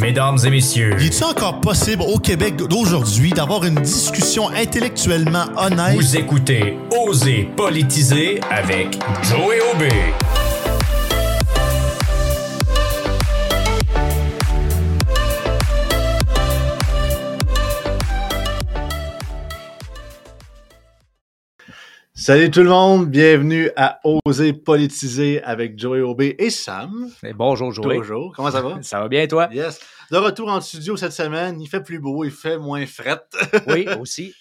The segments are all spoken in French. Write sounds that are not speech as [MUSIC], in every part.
Mesdames et messieurs, Il est encore possible au Québec d'aujourd'hui d'avoir une discussion intellectuellement honnête? vous écoutez Oser politiser avec Joey OB. Salut tout le monde, bienvenue à Oser politiser avec Joey Aubé et Sam. Eh, bonjour, Joey. Bonjour, comment ça va? [LAUGHS] Ça va bien, toi? Yes. De retour en studio cette semaine, il fait plus beau, il fait moins fret. Oui, [LAUGHS] aussi.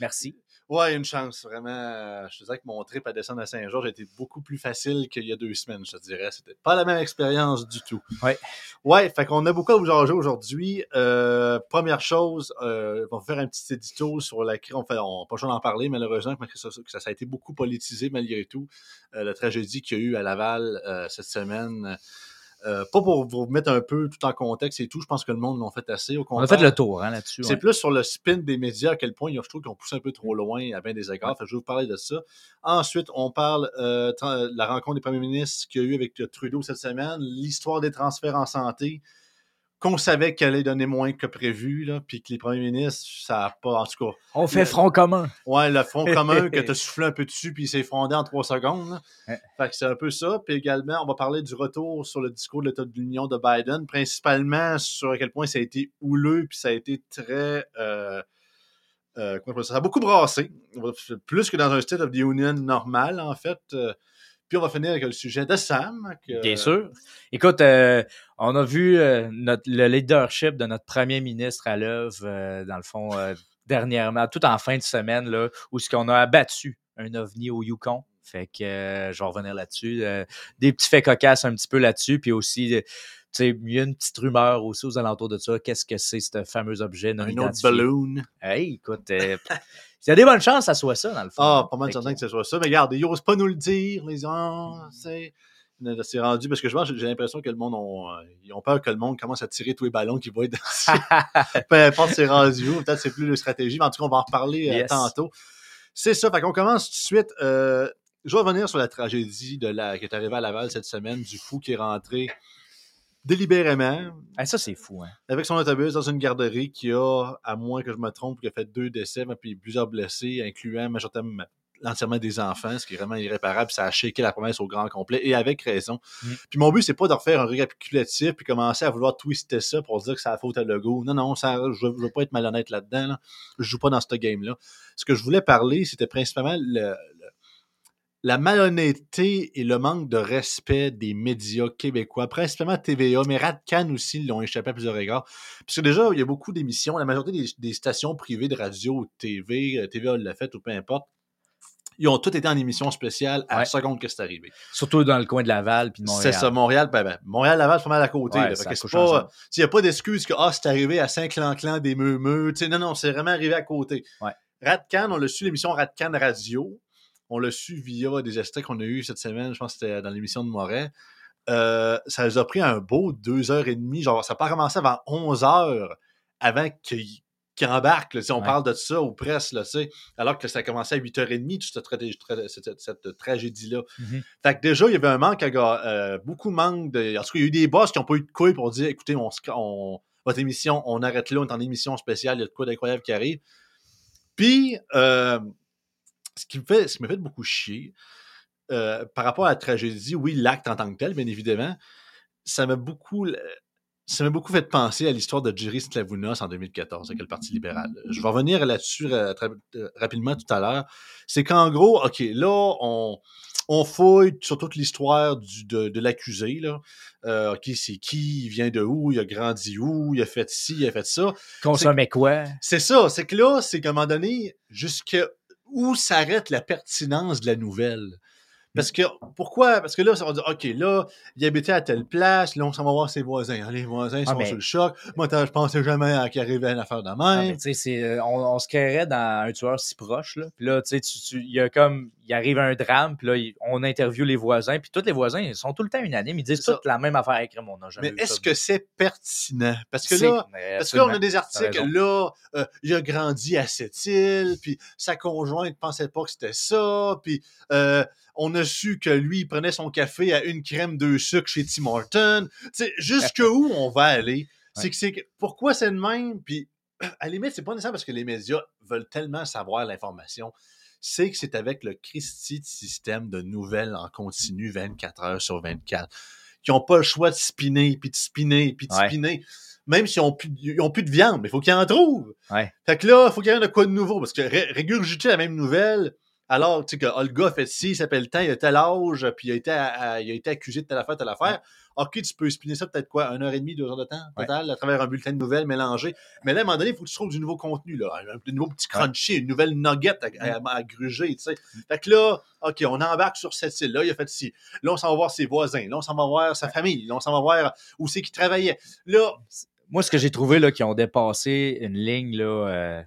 Merci. Ouais, une chance, vraiment. euh, Je te dirais que mon trip à descendre à Saint-Georges a été beaucoup plus facile qu'il y a deux semaines, je te dirais. C'était pas la même expérience du tout. Ouais. Ouais, fait qu'on a beaucoup à vous jaser aujourd'hui. Euh, première chose, euh, on va faire un petit édito sur la crise. On fait, on pas besoin d'en parler, malheureusement, que ça, que ça, ça a été beaucoup politisé malgré tout. Euh, la tragédie qu'il y a eu à Laval cette semaine. Euh, pas pour vous mettre un peu tout en contexte et tout, je pense que le monde l'ont fait assez. Au On a contraire. fait le tour hein, là-dessus. C'est ouais. plus sur le spin des médias, à quel point je trouve qu'ils ont poussé un peu trop loin à bien des égards. Fait que je vais vous parler de ça. Ensuite, on parle euh, la rencontre des premiers ministres qu'il y a eu avec Trudeau cette semaine, l'histoire des transferts en santé, qu'on savait qu'elle allait donner moins que prévu, là, puis que les premiers ministres, ça n'a pas, en tout cas, On fait front commun. Ouais, le front commun que tu as [LAUGHS] soufflé un peu dessus puis il s'est fondé en trois secondes. là. Fait que c'est un peu ça. Puis également, on va parler du retour sur le discours de l'État de l'Union de Biden, principalement sur à quel point ça a été houleux puis ça a été très. euh, euh, ça a beaucoup brassé. Plus que dans un State of the Union normal, en fait. Euh, Puis on va finir avec le sujet de Sam. que- Bien sûr. Écoute, euh, on a vu euh, notre, le leadership de notre premier ministre à l'œuvre, euh, dans le fond, dernièrement, tout en fin de semaine, là, où ce qu'on a abattu un ovni au Yukon. Fait que je vais revenir là-dessus. Des petits faits cocasses un petit peu là-dessus. Puis aussi, tu sais, il y a une petite rumeur aussi aux alentours de ça. Qu'est-ce que c'est, ce fameux objet non Un autre balloon. Hey, écoute, euh, [LAUGHS] il y a des bonnes chances que ça soit ça, dans le fond. Ah, pas mal certain que- que ce soit ça. Mais regarde, ils n'osent pas nous le dire. Les gens, c'est. C'est rendu parce que je pense j'ai l'impression que le monde ont, euh, ils ont peur que le monde commence à tirer tous les ballons qui vont être dans [LAUGHS] Peu importe c'est rendu où, peut-être c'est plus de stratégie, mais en tout cas, on va en reparler euh, Yes. tantôt. C'est ça, fait qu'on commence tout de suite. Euh, je vais revenir sur la tragédie de la, qui est arrivée à Laval cette semaine, du fou qui est rentré délibérément Ah, ça, c'est fou, hein. avec son autobus dans une garderie qui a, à moins que je me trompe, qui a fait deux décès, puis plusieurs blessés, incluant majoritairement l'entièrement des enfants, ce qui est vraiment irréparable. Ça a shaké la promesse au grand complet, et avec raison. Mm. Puis mon but, c'est pas de refaire un récapitulatif puis commencer à vouloir twister ça pour dire que c'est la faute à Legault. Non, non, ça, je, je veux pas être malhonnête là-dedans. là. Je joue pas dans ce game-là. Ce que je voulais parler, c'était principalement le- le- la malhonnêteté et le manque de respect des médias québécois, principalement TVA, mais Radcan aussi l'ont échappé à plusieurs égards. Parce que déjà, il y a beaucoup d'émissions, la majorité des, des stations privées de radio ou de TV, euh, TVA l'a fait ou peu importe, ils ont tous été en émission spéciale à la Ouais. seconde que c'est arrivé. Surtout dans le coin de Laval puis de C'est Montréal. ça, Montréal, ben, ben, Montréal-Laval, c'est pas mal à côté. Ouais, c'est il n'y a pas d'excuse que ah, c'est arrivé à Saint-Clan-Clan des meumeux. Non, non, c'est vraiment arrivé à côté. Ouais. Radcan, on l'a su, l'émission Radcan Radio. On l'a su via des extraits qu'on a eu cette semaine. Je pense que c'était dans l'émission de Moret. Euh, ça nous a pris un beau deux heures et demie. Genre, ça n'a pas commencé avant 11 heures avant qu'il qu'il embarque. là. On Ouais. parle de ça aux presses, là, alors que ça a commencé à 8h30, toute cette, tra- cette- cette tragédie-là. Mhm. Fait que déjà, il y avait un manque à euh, beaucoup de manque de. En tout cas, il y a eu des boss qui n'ont pas eu de couilles pour dire écoutez, on- votre émission, on arrête là, on est en émission spéciale, il y a de quoi d'incroyable qui arrive. Puis, euh, ce qui me fait, ce qui me fait beaucoup chier, euh, par rapport à la tragédie, oui, l'acte en tant que tel, bien évidemment, ça m'a beaucoup. Ça m'a beaucoup fait penser à l'histoire de Jerry Slavounos en 2014 avec le Parti libéral. Je vais revenir là-dessus euh, euh, rapidement tout à l'heure. C'est qu'en gros, OK, là, on, on fouille sur toute l'histoire de, de l'accusé. là. Euh, OK, c'est qui, il vient de où, il a grandi où, il a fait ci, il a fait ça. Consommait quoi? C'est ça, c'est que là, c'est qu'à un moment donné, jusqu'à où s'arrête la pertinence de la nouvelle? Parce que, pourquoi? Parce que là, ça va dire, OK, là, il habitait à telle place, là, on s'en va voir ses voisins. Ah, les voisins Ah, sont mais- sur le choc. Moi, je pensais jamais qu'il arrivait une affaire de même. Ah, mais c'est, euh, on, on se créerait dans un tueur si proche. Là. Puis là, tu sais, il y a comme, il arrive un drame, puis là, il- on interviewe les voisins, puis tous les voisins, ils sont tout le temps unanimes, ils disent toutes la même affaire avec mon mais est-ce que c'est pertinent? Parce que là, Parce que là, on a des articles, là, euh, il a grandi à cette île, puis sa conjointe pensait pas que c'était ça, puis euh, on a su que lui, il prenait son café à une crème, deux sucres chez Tim Horton. Tu sais, jusqu'où on va aller? C'est que c'est que- pourquoi c'est le même, puis [CLEARS THROAT] à la limite, c'est pas nécessaire parce que les médias veulent tellement savoir l'information. C'est que c'est avec le Christie de système de nouvelles en continu 24 heures sur 24 qui n'ont pas le choix de spinner, puis de spinner, puis de Ouais. spinner. Même s'ils n'ont plus de viande, mais il faut qu'ils en trouvent. Ouais. Fait que là, il faut qu'il y ait de quoi de nouveau. Parce que ré- régurgiter la même nouvelle, alors, tu sais, que Olga a fait ci, il s'appelle tant, il a tel âge, puis il a été, à- à- il a été accusé de telle affaire, telle affaire. Ok, tu peux spinner ça peut-être quoi, une heure et demie, deux heures de temps total, à travers un bulletin de nouvelles mélangé. Mais là, à un moment donné, il faut que tu trouves du nouveau contenu, là. Un, un nouveau petit crunchy, une nouvelle nugget à, à- à gruger, tu sais. Fait que là, ok, on embarque sur cette île-là, il a fait ci. Là, on s'en va voir ses voisins. Là, on s'en va voir sa famille. Là, on s'en va voir où c'est qu'il travaillait. Là, Moi, ce que j'ai trouvé, là, qui ont dépassé une ligne, là, euh,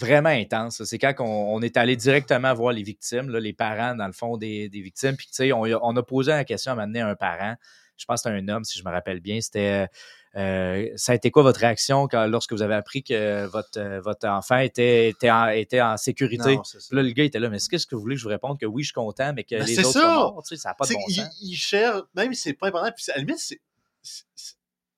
vraiment intense, c'est quand on, on est allé directement voir les victimes, là, les parents, dans le fond, des, des victimes. Puis, tu sais, on, on a posé la question à m'amener un parent. Je pense que c'était un homme, si je me rappelle bien. C'était. euh, ça a été quoi votre réaction quand, lorsque vous avez appris que votre, euh, votre enfant était, était, en, était en sécurité? non, là, le gars était là, mais est-ce que, vous voulez que je vous réponde? Que oui, je suis content, mais que Ben, les autres ça! sont morts? Tu sais, ça n'a pas de bon sens. il cherche, même si c'est pas important, puis à la limite, c'est-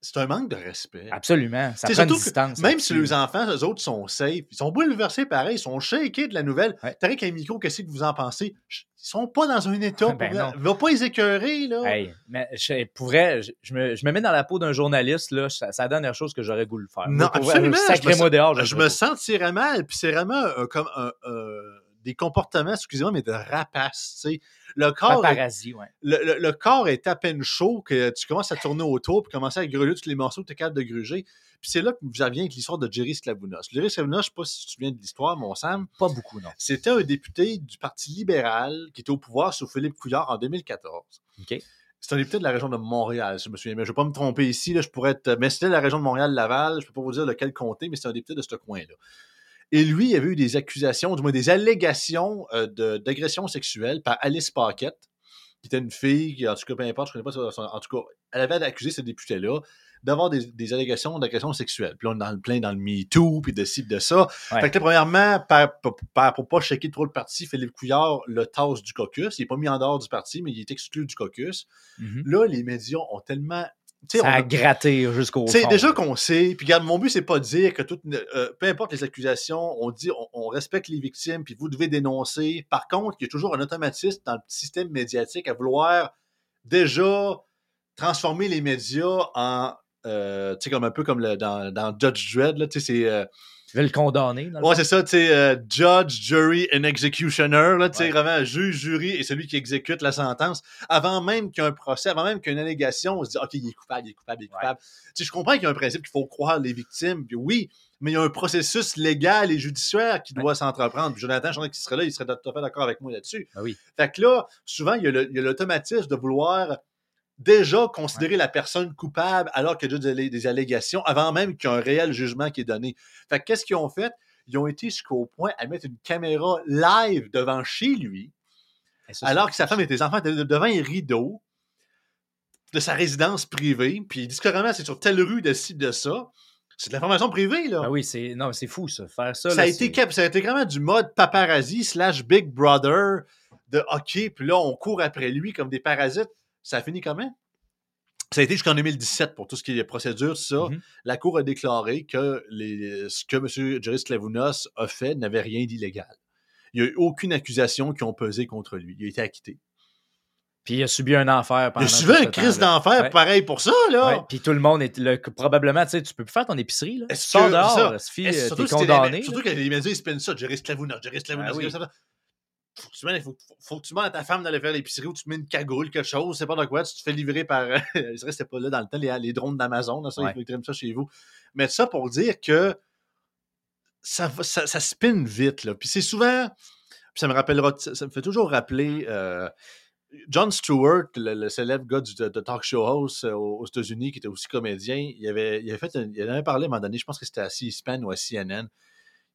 c'est un manque de respect. Absolument. Ça prend une distance. Même si les enfants, eux autres, sont safe, ils sont bouleversés pareil, ils sont shakés de la nouvelle. Ouais. T'as qu'un micro, qu'est-ce que vous en pensez? Ils sont pas dans un état. [LAUGHS] pour Ben non. Va pas les écœurer, là. Hey, mais je, pour vrai, je, je me, je me mets dans la peau d'un journaliste, là, ça- c'est la dernière chose que j'aurais voulu faire. Non, Moi, pour vrai, absolument, je me dehors. je je me sentirais mal, puis c'est vraiment euh, comme un, euh, des comportements, excusez-moi, mais de rapace. tu sais. Le corps, est, ouais. le, le- le corps est à peine chaud que tu commences à tourner autour puis commencer à gruger tous les morceaux que tu es capable de gruger. Puis c'est là que je reviens avec l'histoire de Jerry Sklavounos. Jerry Sklavounos, je sais pas si tu te souviens de l'histoire, mon Sam, Pas beaucoup, non. c'était un député du Parti libéral qui était au pouvoir sous Philippe Couillard en 2014. OK. C'est un député de la région de Montréal, si je me souviens. Mais je ne vais pas me tromper ici, là, je pourrais être. Mais c'était la région de Montréal-Laval, je ne peux pas vous dire lequel comté, mais c'est un député de ce coin-là. Et lui, il avait eu des accusations, du moins des allégations euh, de- d'agression sexuelle par Alice Paquette, qui était une fille, qui, en tout cas, peu importe, je ne connais pas son- En tout cas, elle avait accusé ce député-là d'avoir des, des allégations d'agression sexuelle. Puis là, on est dans le plein dans le MeToo, puis de ci, de ça. Ouais. Fait que là, premièrement, par- pour, par- pour pas checker trop le parti, Philippe Couillard le tasse du caucus. Il n'est pas mis en dehors du parti, mais il est exclu du caucus. Mhm. Là, les médias ont tellement. Ça a a- gratté jusqu'au tu sais, fond. déjà qu'on sait, puis regarde, mon but, c'est pas de dire que tout, euh, peu importe les accusations, on dit, on, on respecte les victimes, puis vous devez dénoncer. Par contre, il y a toujours un automatisme dans le système médiatique à vouloir déjà transformer les médias en, euh, tu sais, comme un peu comme le- dans, dans Judge Dredd, là, tu sais, c'est... euh, Tu veux le condamner, dans le Ouais, c'est ça, tu sais, euh, judge, jury and executioner, là, tu sais, Ouais. vraiment, juge, jury et celui qui exécute la sentence. Avant même qu'il y ait un procès, avant même qu'il y ait une allégation, on se dit, OK, il est coupable, il est coupable, il est Ouais. coupable. Tu sais, je comprends qu'il y a un principe qu'il faut croire les victimes, puis oui, mais il y a un processus légal et judiciaire qui doit s'entreprendre. Puis Jonathan, je qu'il serait là, il serait tout à fait d'accord avec moi là-dessus. Ben oui. Fait que là, souvent, il y a le- il y a l'automatisme de vouloir déjà considérer la personne coupable alors qu'il y a déjà des, des allégations avant même qu'il y ait un réel jugement qui est donné. Fait que qu'est-ce qu'ils ont fait? Ils ont été jusqu'au point à mettre une caméra live devant chez lui, ça, alors que sa femme et ses enfants étaient devant un rideau de sa résidence privée, puis ils disent carrément c'est sur telle rue de ci, de ça. C'est de l'information privée, là. Ben oui, c'est non, c'est fou, ça. Faire ça. Ça là, a, été, ça a été vraiment du mode paparazzi slash Big Brother de hockey, puis là, on court après lui comme des parasites. Ça a fini comment? Ça a été jusqu'en 2017 pour tout ce qui est procédure, ça. Mhm. La Cour a déclaré que les, ce que M. Jerry Sklavounos a fait n'avait rien d'illégal. Il n'y a eu aucune accusation qui ont pesé contre lui. Il a été acquitté. Puis il a subi un enfer Il pendant a subi un crise d'enfer Ouais. pareil pour ça, là. Ouais, Puis tout le monde est le, probablement, tu sais, tu peux plus faire ton épicerie là. Tu Est-ce sors que- dehors, ça, euh, surtout t'es condamné. les- Surtout que les médias ils spinnent ça, Jerry Sklavounos, Jerry Ah oui. Faut que tu demandes- faut, faut- que tu à ta femme d'aller faire l'épicerie ou tu te mets une cagoule, quelque chose, c'est pas de quoi, tu te fais livrer par. [LAUGHS] c'est vrai, c'était pas là dans le temps, les, les drones d'Amazon, ça, Ouais. ils mettraient ça chez vous. Mais ça pour dire que ça, ça, ça spinne vite, là. Puis c'est souvent. Puis ça me rappellera, ça me fait toujours rappeler. euh, John Stewart, le, le célèbre gars du, de, de talk show host euh, aux, aux États-Unis, qui était aussi comédien, il avait, il avait fait, un- il en avait parlé à un moment donné, je pense que c'était à C-SPAN ou à CNN,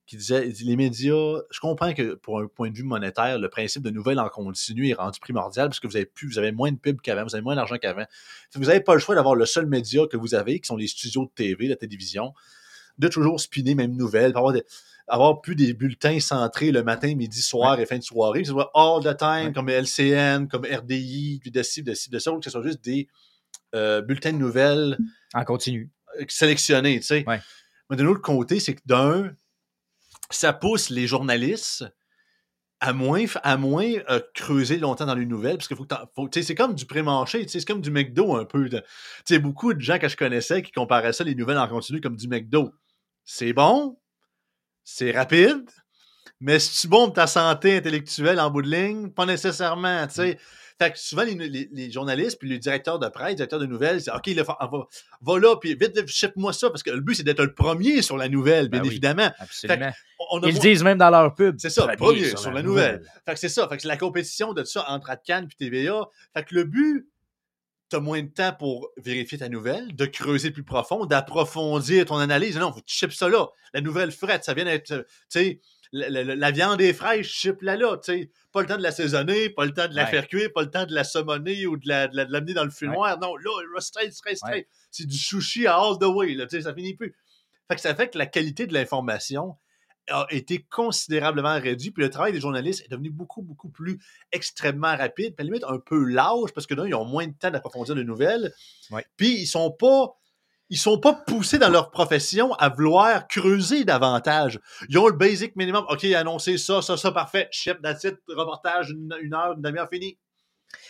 qui disait, il dit, les médias, je comprends que pour un point de vue monétaire, le principe de nouvelles en continu est rendu primordial parce que vous avez plus, vous avez moins de pubs qu'avant, vous avez moins d'argent qu'avant. Vous n'avez pas le choix d'avoir le seul média que vous avez, qui sont les studios de TV, la télévision, de toujours spinner même nouvelles, avoir, avoir plus des bulletins centrés le matin, midi, soir et fin de soirée, que ce soit all the time, Ouais. comme LCN, comme RDI, puis de ci, de ci, de ça, ou que ce soit juste des euh, bulletins de nouvelles En continu. sélectionnés, tu sais. Ouais. Mais d'un autre côté, c'est que d'un, ça pousse les journalistes à moins, à moins euh, creuser longtemps dans les nouvelles, parce que faut tu c'est comme du pré-manché, tu sais, c'est comme du McDo un peu. Tu sais, beaucoup de gens que je connaissais qui comparaient ça, les nouvelles en continu, comme du McDo. C'est bon, c'est rapide, mais c'est-tu bon pour ta santé intellectuelle en bout de ligne? Pas nécessairement, tu sais. Fait que souvent, les, les- les journalistes puis les directeurs de presse, les directeurs de nouvelles, c'est OK, là, va, va là, puis vite, vite, ship-moi ça, parce que le but, c'est d'être le premier sur la nouvelle, bien Ben oui. évidemment. Absolument. On- on a Ils le moins- disent même dans leur pub. C'est ça, premier sur la nouvelle. Fait que c'est ça. Fait que c'est la compétition de ça entre Atcan et TVA. Fait que le but, t'as moins de temps pour vérifier ta nouvelle, de creuser plus profond, d'approfondir ton analyse. Non, tu chips ça là. La nouvelle frette, ça vient d'être, tu sais, la, la- la viande est fraîche, chip la là, tu sais. Pas le temps de l'assaisonner, pas le temps de la Ouais. faire cuire, pas le temps de la saumonner ou de la- de la- de l'amener dans le feu noir. Non, là, straight, straight, straight. C'est du sushi à all the way, là, tu sais, ça finit plus. Fait que ça fait que la qualité de l'information a été considérablement réduit. Puis le travail des journalistes est devenu beaucoup, beaucoup plus extrêmement rapide, puis à la limite un peu lâche, parce que là, ils ont moins de temps d'approfondir les nouvelles. Puis ils sont pas. Ils sont pas poussés dans leur profession à vouloir creuser davantage. Ils ont le basic minimum. OK, annoncer ça, ça, ça, parfait. Chef d'attitude, reportage, une, heure, une demi-heure fini.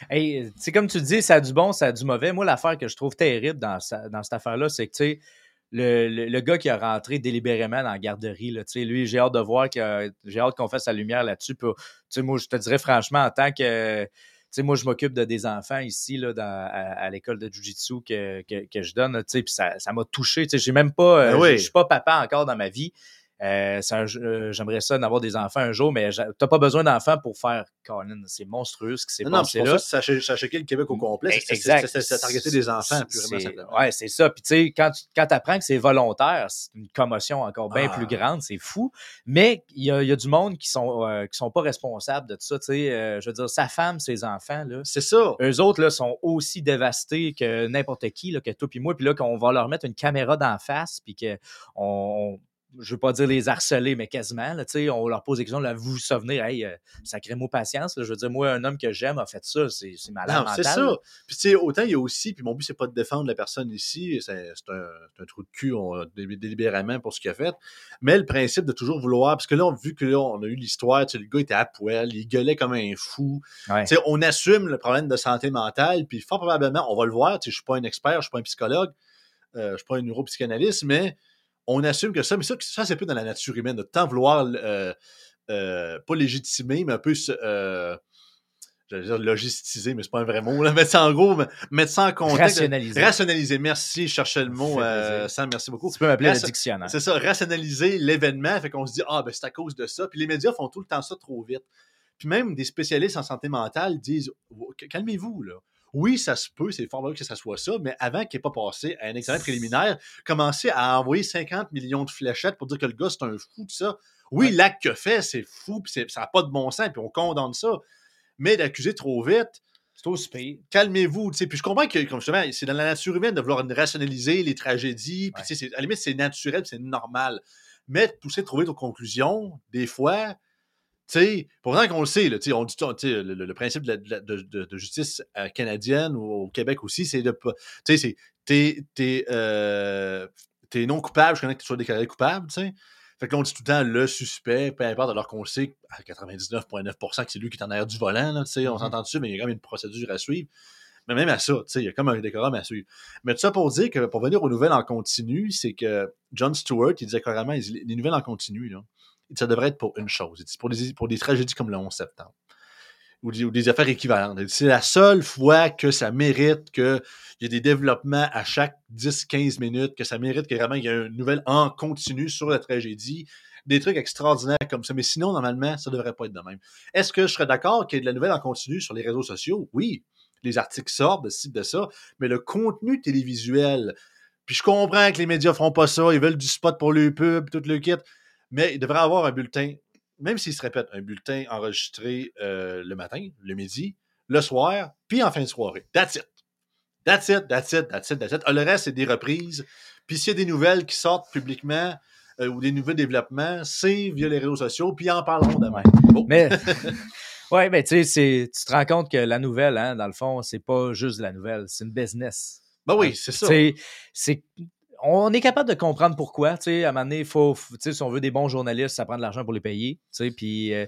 Hey, c'est comme tu dis, ça a du bon, ça a du mauvais. Moi, l'affaire que je trouve terrible dans, dans cette affaire-là, c'est que, tu sais, le, le, gars qui a rentré délibérément dans la garderie, là, lui, j'ai hâte de voir, que, j'ai hâte qu'on fasse la lumière là-dessus. Moi, je te dirais franchement, en tant que, sais, moi, je m'occupe de des enfants ici, là, dans, à, à l'école de Jiu-Jitsu que, que, que je donne, tu sais, puis ça, ça m'a touché, tu sais, j'ai même pas, euh, Ben oui. je je suis pas papa encore dans ma vie. Euh, euh, J'aimerais ça d'avoir des enfants un jour, mais t'as pas besoin d'enfants pour faire Colin. C'est monstrueux ce qui s'est Non, non, passé c'est pour là. ça ça ça a choqué le Québec au complet. C'est- c'est- Exact. C'est targeter des enfants, purement simplement. Ouais, c'est ça. Puis tu sais, quand tu quand apprends que c'est volontaire, c'est une commotion encore bien Ah. plus grande, c'est fou. Mais il y a, y a du monde qui sont euh, qui sont pas responsables de ça. Tu sais, euh, je veux dire, sa femme, ses enfants, là. C'est ça. Eux autres là, sont aussi dévastés que n'importe qui, là, que toi puis moi. Puis là, qu'on va leur mettre une caméra d'en face, puis que on, je veux pas dire les harceler, mais quasiment. Là, on leur pose des questions. Là, vous vous souvenez, hey, euh, sacré mot patience. là. je veux dire, moi, un homme que j'aime a fait ça. C'est c'est malade c'est ça. Puis, tu sais, autant il y a aussi, puis mon but, c'est pas de défendre la personne ici, c'est c'est un, c'est un trou de cul on, délibérément pour ce qu'il a fait, mais le principe de toujours vouloir, parce que là, on, vu que là, on a eu l'histoire, le gars était à poil, il gueulait comme un fou. Ouais. Tu sais, on assume le problème de santé mentale, puis fort probablement, on va le voir, tu sais, je suis pas un expert, je suis pas un psychologue, euh, je suis pas un neuropsychanalyste, mais on assume que ça, mais ça, ça c'est un peu dans la nature humaine, de tant vouloir, euh, euh, pas légitimer, mais un peu euh, j'allais dire logistiser, mais c'est pas un vrai mot, là, [LAUGHS] mettre ça en gros, mais- mettre ça en contexte. Rationaliser. Rationaliser, merci, je cherchais le mot. Sam, merci beaucoup. Tu peux m'appeler le dictionnaire. C'est ça, rationaliser l'événement, fait qu'on se dit, ah, ben c'est à cause de ça. Puis les médias font tout le temps ça trop vite. Puis même des spécialistes en santé mentale disent, calmez-vous, là. Oui, ça se peut, c'est fort probable que ça soit ça, mais avant qu'il n'ait pas passé à un examen préliminaire, commencer à envoyer 50 millions de fléchettes pour dire que le gars, c'est un fou, tout ça. Oui, Ouais. l'acte a fait, c'est fou, puis ça n'a pas de bon sens, puis on condamne ça. Mais d'accuser trop vite, C'est aussi pire. calmez-vous. tu sais. Puis je comprends que, comme justement, c'est dans la nature humaine de vouloir rationaliser les tragédies. Puis Ouais. à la limite, c'est naturel, c'est normal. Mais de pousser trop vite aux conclusions, des fois, sais, pourtant qu'on le sait, là, on dit, le, le- principe de, la- de la- de- de- de justice euh, canadienne ou au Québec aussi, c'est de pas. Tu sais, c'est. T'es, euh, non coupable, je connais que tu sois déclaré coupable, tu sais. Fait que là, on dit tout le temps le suspect, peu importe, alors qu'on sait à 99,9% que c'est lui qui est en arrière du volant, là, tu sais, on s'entend dessus, mais il y a quand même une procédure à suivre. Mais même à ça, tu sais, il y a comme un décorum à suivre. Mais tout ça pour dire que pour venir aux nouvelles en continu, c'est que John Stewart, il disait carrément, les nouvelles en continu, là, ça devrait être pour une chose. Pour, des, pour des tragédies comme le 11 septembre. Ou des, affaires équivalentes. C'est la seule fois que ça mérite qu'il y ait des développements à chaque 10-15 minutes, que ça mérite que vraiment il y ait une nouvelle en continu sur la tragédie. Des trucs extraordinaires comme ça. Mais sinon, normalement, ça devrait pas être de même. Est-ce que je serais d'accord qu'il y ait de la nouvelle en continu sur les réseaux sociaux? Oui. Les articles sortent de de ça. Mais le contenu télévisuel, puis je comprends que les médias font pas ça, ils veulent du spot pour le pub, tout le kit, mais il devrait avoir un bulletin, même s'il se répète, un bulletin enregistré euh, le matin, le midi, le soir, puis en fin de soirée. That's it. That's it, that's it, that's it, that's it. Ah, le reste, c'est des reprises. Puis s'il y a des nouvelles qui sortent publiquement euh, ou des nouveaux développements, c'est via les réseaux sociaux, puis en parlerons demain. Bon. Mais, [LAUGHS] [LAUGHS] ouais, mais tu sais, tu te rends compte que la nouvelle, hein, dans le fond, c'est pas juste de la nouvelle, c'est une business. Ben oui, c'est ça. C'est on est capable de comprendre pourquoi. Tu sais, à un moment donné, faut, si on veut des bons journalistes, ça prend de l'argent pour les payer. Tu sais, puis, euh,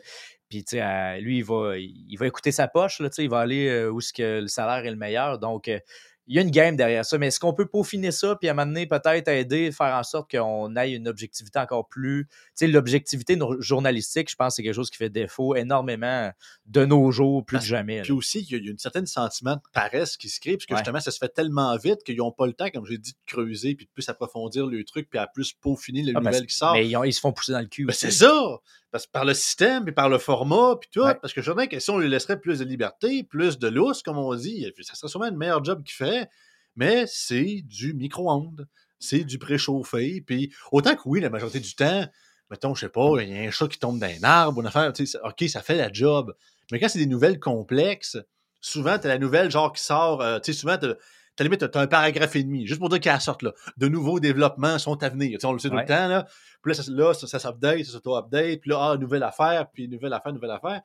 lui, il va, il va écouter sa poche. Là, tu il va aller euh, où le salaire est le meilleur. Donc, euh, il y a une game derrière ça. Mais est-ce qu'on peut peaufiner ça, puis à un moment donné, peut-être aider, faire en sorte qu'on ait une objectivité encore plus. Tu sais, l'objectivité journalistique, je pense, c'est quelque chose qui fait défaut énormément de nos jours, plus que jamais. là. Puis aussi, il y a- une certaine sentiment de paresse qui se crée, parce que Ouais. justement, ça se fait tellement vite qu'ils n'ont pas le temps, comme j'ai dit, de creuser, puis de plus approfondir le truc, puis à plus peaufiner le Ah, ben, nouvelle qui sort. Mais ils, ont- ils se font pousser dans le cul. Ben, c'est ça! Parce par le système, puis par le format, puis tout. Ouais. Parce que je dirais que si on lui laisserait plus de liberté, plus de lousse, comme on dit, ça serait sûrement un meilleur job qu'il fait. Mais c'est du micro-ondes. C'est du préchauffé. Puis autant que oui, la majorité du temps, mettons, je sais pas, il y a un chat qui tombe d'un arbre, une affaire, OK, ça fait la job. Mais quand c'est des nouvelles complexes, souvent, tu as la nouvelle genre qui sort, euh, tu sais, souvent, t'as- limite, t'as un paragraphe et demi, juste pour dire qu'elle sorte là. De nouveaux développements sont à venir. On le sait tout le temps, là. Puis là, ça, là, ça, ça s'update, ça s'auto-update, puis là, ah, nouvelle affaire, puis nouvelle affaire, nouvelle affaire.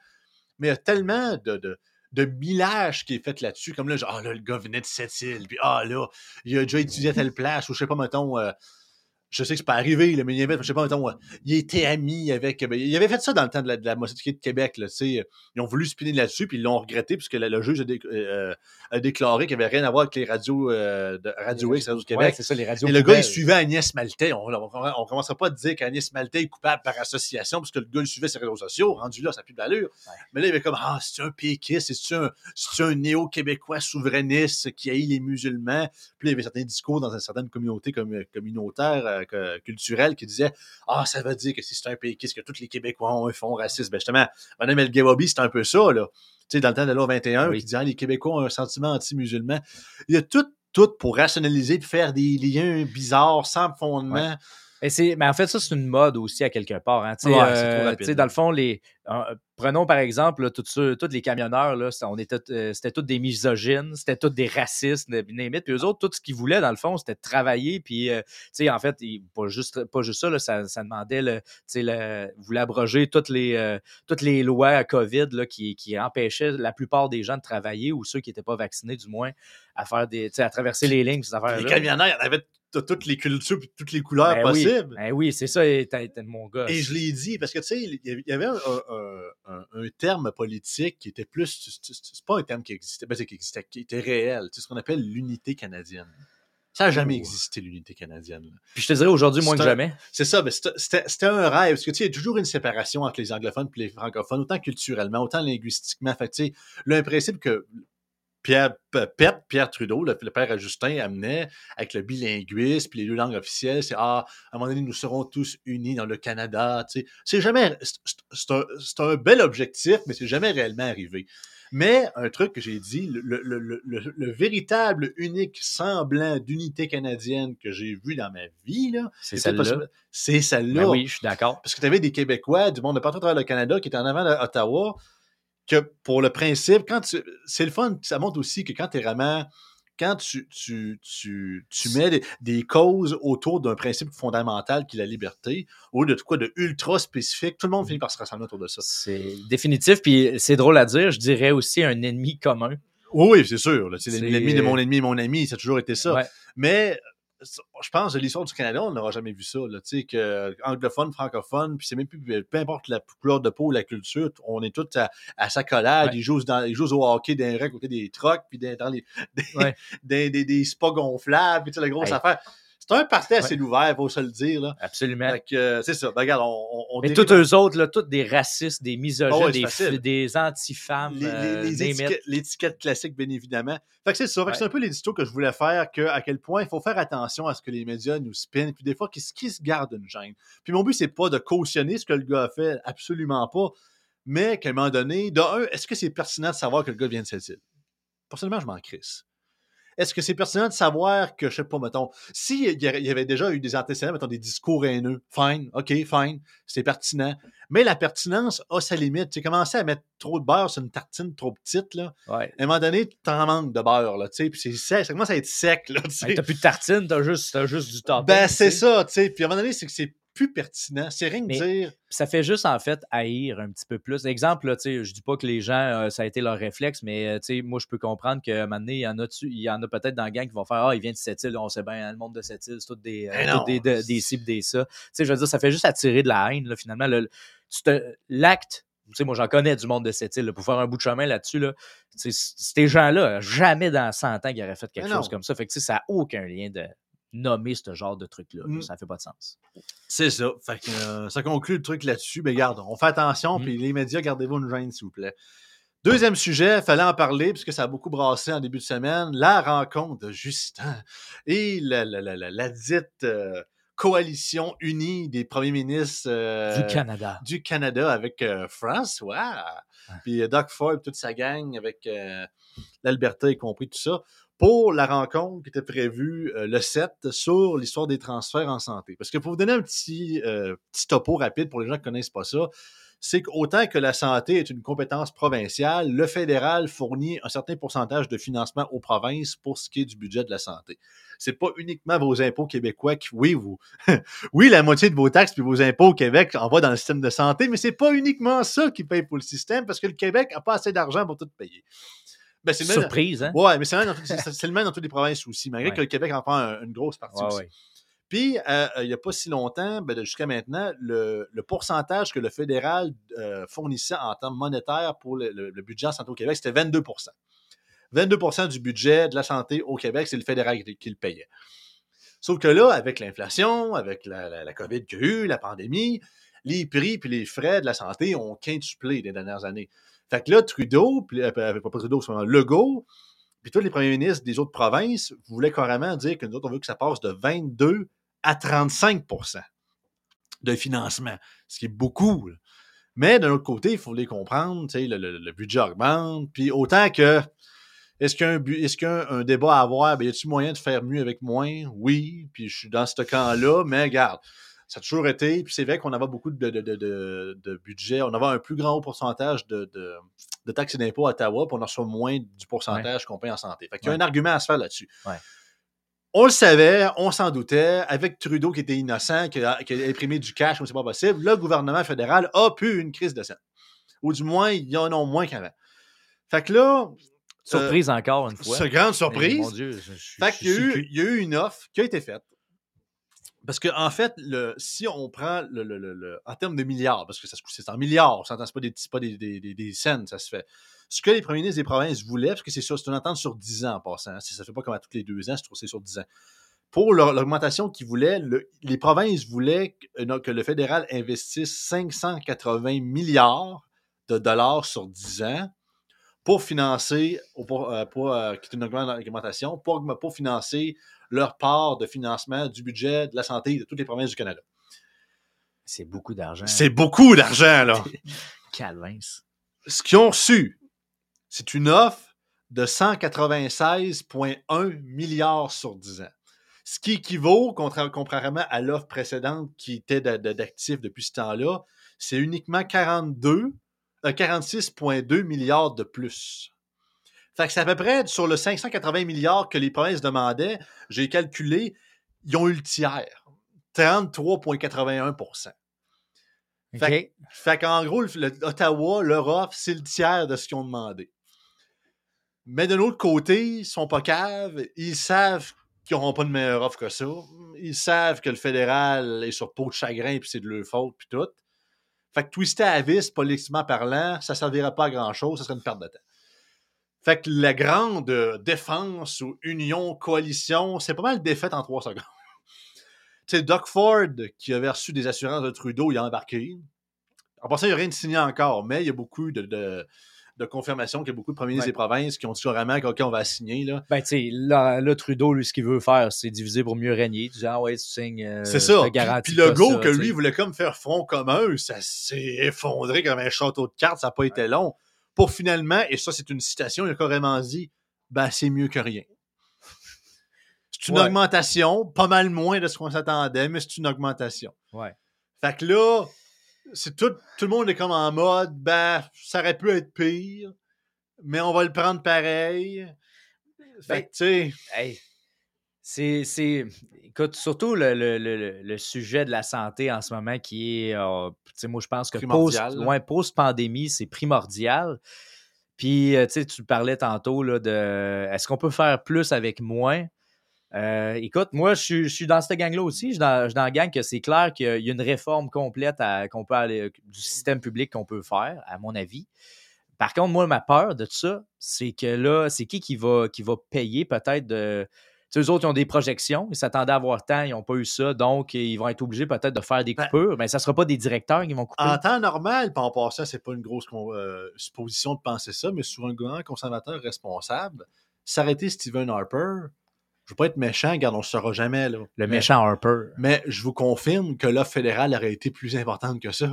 Mais il y a tellement de, de, de millage qui est fait là-dessus, comme là, genre, ah là, le gars venait de cette île, puis ah là, il a déjà étudié à telle place, ou je sais pas, mettons, euh, je sais que c'est pas arrivé, là, mais il avait, je sais pas, mettons, euh, il était ami avec. ben, il avait fait ça dans le temps de la, de la de Québec, là, sais. Ils ont voulu spinner là-dessus, puis ils l'ont regretté, puisque le, le juge a, dé- euh, a déclaré qu'il n'y avait rien à voir avec les radios euh, de Radio X, Radio Ouais, Québec. c'est ça, les radios. Et le gars, il suivait Agnès Maltais. On ne commencera pas à dire qu'Agnès Maltais est coupable par association parce que le gars, il suivait ses réseaux sociaux. Rendu là, ça n'a plus d'allure. Mais là, il avait comme Ah, c'est un péquiste, c'est un, un néo-québécois souverainiste qui haït les musulmans? Puis là, il y avait certains discours dans une certaine communauté comme, communautaire, euh, culturelle, qui disaient Ah, ça veut dire que si c'est un péquiste, que tous les Québécois ont un fond raciste. Ben justement, Mme El Gawabi, c'est un peu ça, là. Tu sais, dans le temps de l'an 21, Oui. qui disait ah, les Québécois ont un sentiment anti-musulman. Il y a tout tout pour rationaliser, de faire des liens bizarres, sans fondement. Et c'est- mais en fait, ça, c'est une mode aussi à quelque part. hein. Ouais, euh, trop dans le fond, les, euh, prenons par exemple tous les camionneurs, là, on était, euh, c'était tous des misogynes, c'était tous des racistes, de- name it. Puis eux autres, tout ce qu'ils voulaient, dans le fond, c'était travailler. Puis, en fait, pas juste, pas juste ça, là, ça, ça demandait, le, le, voulait abroger toutes les, toutes les lois à COVID là, qui, qui empêchaient la plupart des gens de travailler ou ceux qui n'étaient pas vaccinés, du moins, à faire des, à traverser les lignes, ces affaires-là. Les camionneurs, il y en avait de toutes les cultures et toutes les couleurs Ben oui, possibles. ben oui, c'est ça, et t'es mon gars. Et je l'ai dit, parce que tu sais, il y avait un, un- un- un terme politique qui était plus. c'est- pas un terme qui existait, ben, c'est qui existait, qui était réel. C'est ce qu'on appelle l'unité canadienne. Ça n'a jamais Oh. existé, l'unité canadienne. là. Puis je te dirais aujourd'hui moins que jamais. C'est ça, mais c'était- un rêve. Parce que tu sais, il y a toujours une séparation entre les anglophones et les francophones, autant culturellement, autant linguistiquement. Fait tu sais, un principe que Pierre, Pierre Trudeau, le, le père à Justin, amenait avec le bilinguisme puis les deux langues officielles, c'est ah, à un moment donné, nous serons tous unis dans le Canada. Tu sais, c'est jamais. c'est- un, bel objectif, mais c'est jamais réellement arrivé. Mais un truc que j'ai dit, le, le- le- le- le véritable, unique semblant d'unité canadienne que j'ai vu dans ma vie, C'est celle-là? ça- c'est celle-là. Ben oui, je suis d'accord. Parce que tu avais des Québécois du monde de partout à travers le Canada qui étaient en avant d'Ottawa, que pour le principe, quand tu. C'est le fun, ça montre aussi que quand tu es vraiment. Quand tu, tu, tu, tu mets des, des causes autour d'un principe fondamental qui est la liberté, au lieu de quoi de ultra spécifique, tout le monde finit par se rassembler autour de ça. C'est définitif, puis c'est drôle à dire. Je dirais aussi un ennemi commun. Oui, c'est sûr. L'ennemi de mon ennemi mon ami, ça a toujours été ça. Ouais. Mais je pense que l'histoire du Canada, on n'aura jamais vu ça. Là, tu sais, que anglophone, francophone, puis c'est même plus, peu importe la couleur de peau ou la culture, on est tous à, à sa collade. Ouais. Ils, jouent dans, ils jouent au hockey d'un côté des trucks, puis dans, dans les, [LAUGHS] des, Ouais. des, des, des spas gonflables, puis la grosse affaire. C'est un party assez ouvert, faut se le dire. Là. Absolument. Euh, c'est ça. Ben, regarde, on, on, Mais tous eux autres, là, tous des racistes, des misogynes, ouais, c'est des, des anti-femmes, les, les- euh, les l'étiquette classique, bien évidemment. Fait que c'est ça. Fait que Ouais. c'est un peu l'édito que je voulais faire, que, à quel point il faut faire attention à ce que les médias nous spinnent, puis des fois, qu'est-ce qui se garde une gêne. Puis mon but, c'est pas de cautionner ce que le gars a fait, absolument pas, mais qu'à un moment donné, de un, est-ce que c'est pertinent de savoir que le gars vient de cette île? Personnellement, je m'en crisse. Est-ce que c'est pertinent de savoir que, je sais pas, mettons, s'il il y avait déjà eu des antécédents, mettons, des discours haineux, fine, ok, fine, c'est pertinent. Mais la pertinence a sa limite. Tu sais, commencer à mettre trop de beurre sur une tartine trop petite, là, Ouais. à un moment donné, tu t'en manques de beurre, là, tu sais, puis c'est sec, ça commence à être sec, là, tu sais. T'as plus de tartine, t'as juste, juste du top. Ben, c'est ça, tu sais. Puis à un moment donné, c'est que c'est plus pertinent. C'est rien de dire. Ça fait juste, en fait, haïr un petit peu plus. Exemple, là, je dis pas que les gens, euh, ça a été leur réflexe, mais euh, moi, je peux comprendre qu'à un moment donné, il y en a, il y en a peut-être dans le gang qui vont faire Ah, il vient de Sept-Îles, on sait bien, hein, le monde de Sept-Îles, c'est tout des, euh, des, de- des cibles, des ça. Je veux dire, ça fait juste attirer de la haine, là, finalement. L'acte, tu sais, moi, j'en connais du monde de Sept-Îles, là, pour faire un bout de chemin là-dessus, là, ces gens-là, jamais dans 100 ans, qu'ils auraient fait quelque chose comme ça. Fait que, tu sais, ça n'a aucun lien de nommer ce genre de truc-là. là. Mm. Ça fait pas de sens. C'est ça. Fait que, euh, ça conclut le truc là-dessus. Mais garde, on fait attention. Mm. Puis les médias, gardez-vous une gêne, s'il vous plaît. Deuxième sujet, fallait en parler puisque ça a beaucoup brassé en début de semaine. La rencontre de Justin et la, la, la, la, dite euh, coalition unie des premiers ministres euh, du Canada. du Canada avec euh, François. Puis euh, Doug Ford, toute sa gang avec l'Alberta y compris, tout ça, pour la rencontre qui était prévue euh, le 7 sur l'histoire des transferts en santé. Parce que pour vous donner un petit, euh, petit topo rapide pour les gens qui ne connaissent pas ça, c'est qu'autant que la santé est une compétence provinciale, le fédéral fournit un certain pourcentage de financement aux provinces pour ce qui est du budget de la santé. C'est pas uniquement vos impôts québécois qui, oui, vous, [LAUGHS] oui, la moitié de vos taxes puis vos impôts au Québec envoient dans le système de santé, mais c'est pas uniquement ça qui paye pour le système parce que le Québec a pas assez d'argent pour tout payer. Ben, c'est le même- Surprise, hein? Ouais, mais c'est le même dans toutes- [LAUGHS] c'est- c'est le même dans toutes les provinces aussi, malgré Ouais. que le Québec en prend un- une grosse partie Ouais, aussi. ouais. Puis, euh, il n'y a pas si longtemps, ben, jusqu'à maintenant, le, le pourcentage que le fédéral euh, fournissait en termes monétaires pour le, le- le budget en santé au Québec, c'était 22% 22% du budget de la santé au Québec, c'est le fédéral qui, qui le payait. Sauf que là, avec l'inflation, avec la, la, la COVID qu'il y a eu, la pandémie, les prix puis les frais de la santé ont quintuplé les dernières années. Fait que là, Trudeau, puis, euh, pas Trudeau, c'est Legault, puis tous les premiers ministres des autres provinces voulaient carrément dire que nous autres, on veut que ça passe de 22 à 35% de financement, ce qui est beaucoup. Mais d'un autre côté, il faut les comprendre, le, le- le budget augmente, puis autant que est-ce qu'il y a un, bu- est-ce qu'il y a un, un débat à avoir? Ben, y a-t-il moyen de faire mieux avec moins? Oui, puis je suis dans ce camp-là, mais regarde, ça a toujours été, puis c'est vrai qu'on avait beaucoup de, de, de, de- budget, on avait un plus grand pourcentage de, taxes et d'impôts à Ottawa, puis on en reçoit moins du pourcentage qu'on paye en santé. Fait qu'il y a Ouais. un argument à se faire là-dessus. Ouais. On le savait, on s'en doutait, avec Trudeau qui était innocent, qui a, qui a imprimé du cash comme c'est pas possible, le gouvernement fédéral a pu une crise de sang. Ou du moins, il y en a moins qu'avant. Fait que là, Surprise encore une fois. c'est une grande Mais, surprise. Mon Dieu, je, je suis Fait je y eu, il y a eu une offre qui a été faite. Parce que en fait, si on prend en termes de milliards, parce que ça se- c'est en milliards, on s'entend, pas des, pas des, cents, ça se fait. Ce que les premiers ministres des provinces voulaient, parce que c'est sûr, c'est une entente sur 10 ans en passant, hein, ça fait pas comme à tous les deux ans, c'est sur 10 ans. Pour l'augmentation qu'ils voulaient, le- les provinces voulaient que, euh, le fédéral investisse 580 milliards de dollars sur 10 ans pour financer, ou pour, euh, euh, qui est une augmentation, pour financer leur part de financement du budget de la santé de toutes les provinces du Canada. C'est beaucoup d'argent. C'est beaucoup d'argent, là. [LAUGHS] Calvin. Ce qu'ils ont reçu, c'est une offre de 196,1 milliards sur 10 ans. Ce qui équivaut, contra- comparément à l'offre précédente qui était d'actifs depuis ce temps-là, c'est uniquement 42, euh, 46,2 milliards de plus. Fait que c'est à peu près sur le 580 milliards que les provinces demandaient, j'ai calculé, ils ont eu le tiers. 33,81 OK. Fait fait qu'en gros, le, Ottawa, leur offre, c'est le tiers de ce qu'ils ont demandé. Mais de l'autre côté, ils sont pas caves. Ils savent qu'ils n'auront pas de meilleure offre que ça. Ils savent que le fédéral est sur peau de chagrin puis c'est de leur faute puis tout. Fait que twister à vis, politiquement parlant, ça ne servira pas à grand-chose, ça serait une perte de temps. Fait que la grande euh, défense ou union, coalition, c'est pas mal défaite en trois secondes. [LAUGHS] Tu sais, Doug Ford, qui avait reçu des assurances de Trudeau, il a embarqué. En passant, il n'y a rien de signé encore, mais il y a beaucoup de, de, qu'il y a beaucoup de premiers ministres Ouais. des provinces qui ont dit carrément qu'OK, on va signer. Là. Ben, tu sais, là, là, Trudeau, lui, ce qu'il veut faire, c'est diviser pour mieux régner. Tu dis, ah ouais, tu signes. euh, C'est ça. Puis, garantis puis le go ça, que tu lui voulait comme faire front commun, ça s'est effondré comme un château de cartes, ça n'a pas été long. Pour finalement, et ça c'est une citation, il a carrément dit, ben c'est mieux que rien. C'est une Ouais. augmentation, pas mal moins de ce qu'on s'attendait, mais c'est une augmentation. Ouais. Fait que là, c'est tout, tout le monde est comme en mode, ben, ça aurait pu être pire, mais on va le prendre pareil. Fait Ben, que, tu sais, Hey, C'est, c'est, écoute, surtout le, le, le, le sujet de la santé en ce moment qui est, euh, tu sais, moi je pense que post, ouais, post-pandémie, c'est primordial. Puis, euh, tu sais, tu parlais tantôt là, de est-ce qu'on peut faire plus avec moins? Euh, écoute, moi, je suis, je suis dans cette gang-là aussi. Je suis dans, je suis dans la gang que c'est clair qu'il y a- il y a une réforme complète à- qu'on peut aller, du système public qu'on peut faire, à mon avis. Par contre, moi, ma peur de tout ça, c'est que là, c'est qui qui va, qui va payer peut-être de. Eux autres, ils ont des projections, ils s'attendaient à avoir tant, ils n'ont pas eu ça, donc ils vont être obligés peut-être de faire des Ben- coupures. Mais ça ne sera pas des directeurs qui vont couper. En temps normal, en passant, c'est pas une grosse euh, supposition de penser ça, mais sur un grand conservateur responsable, s'arrêter Stephen Harper, je veux pas être méchant, regarde, on ne le saura jamais. Là. le Mais- méchant Harper. Mais je vous confirme que l'offre fédérale aurait été plus importante que ça.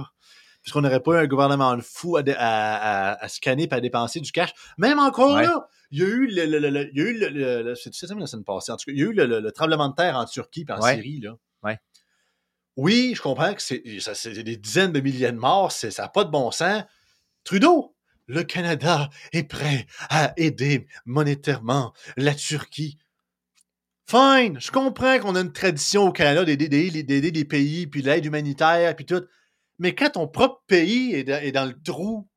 Puisqu'on n'aurait pas eu un gouvernement de fou à, dé- à, à- à scanner et à dépenser du cash. Même encore Ouais. là, il y a eu le, le- le- le- il y a eu le, le- le- c'est cette semaine, la semaine passée. En tout cas, il y a eu le, le- le tremblement de terre en Turquie et en Ouais. Syrie. Là. Ouais. Oui, je comprends que c'est, ça- c'est des dizaines de milliers de morts, c'est, ça n'a pas de bon sens. Trudeau, le Canada est prêt à aider monétairement la Turquie. Fine, je comprends qu'on a une tradition au Canada d'aider, des pays, puis l'aide humanitaire, puis tout. Mais quand ton propre pays est dans le trou,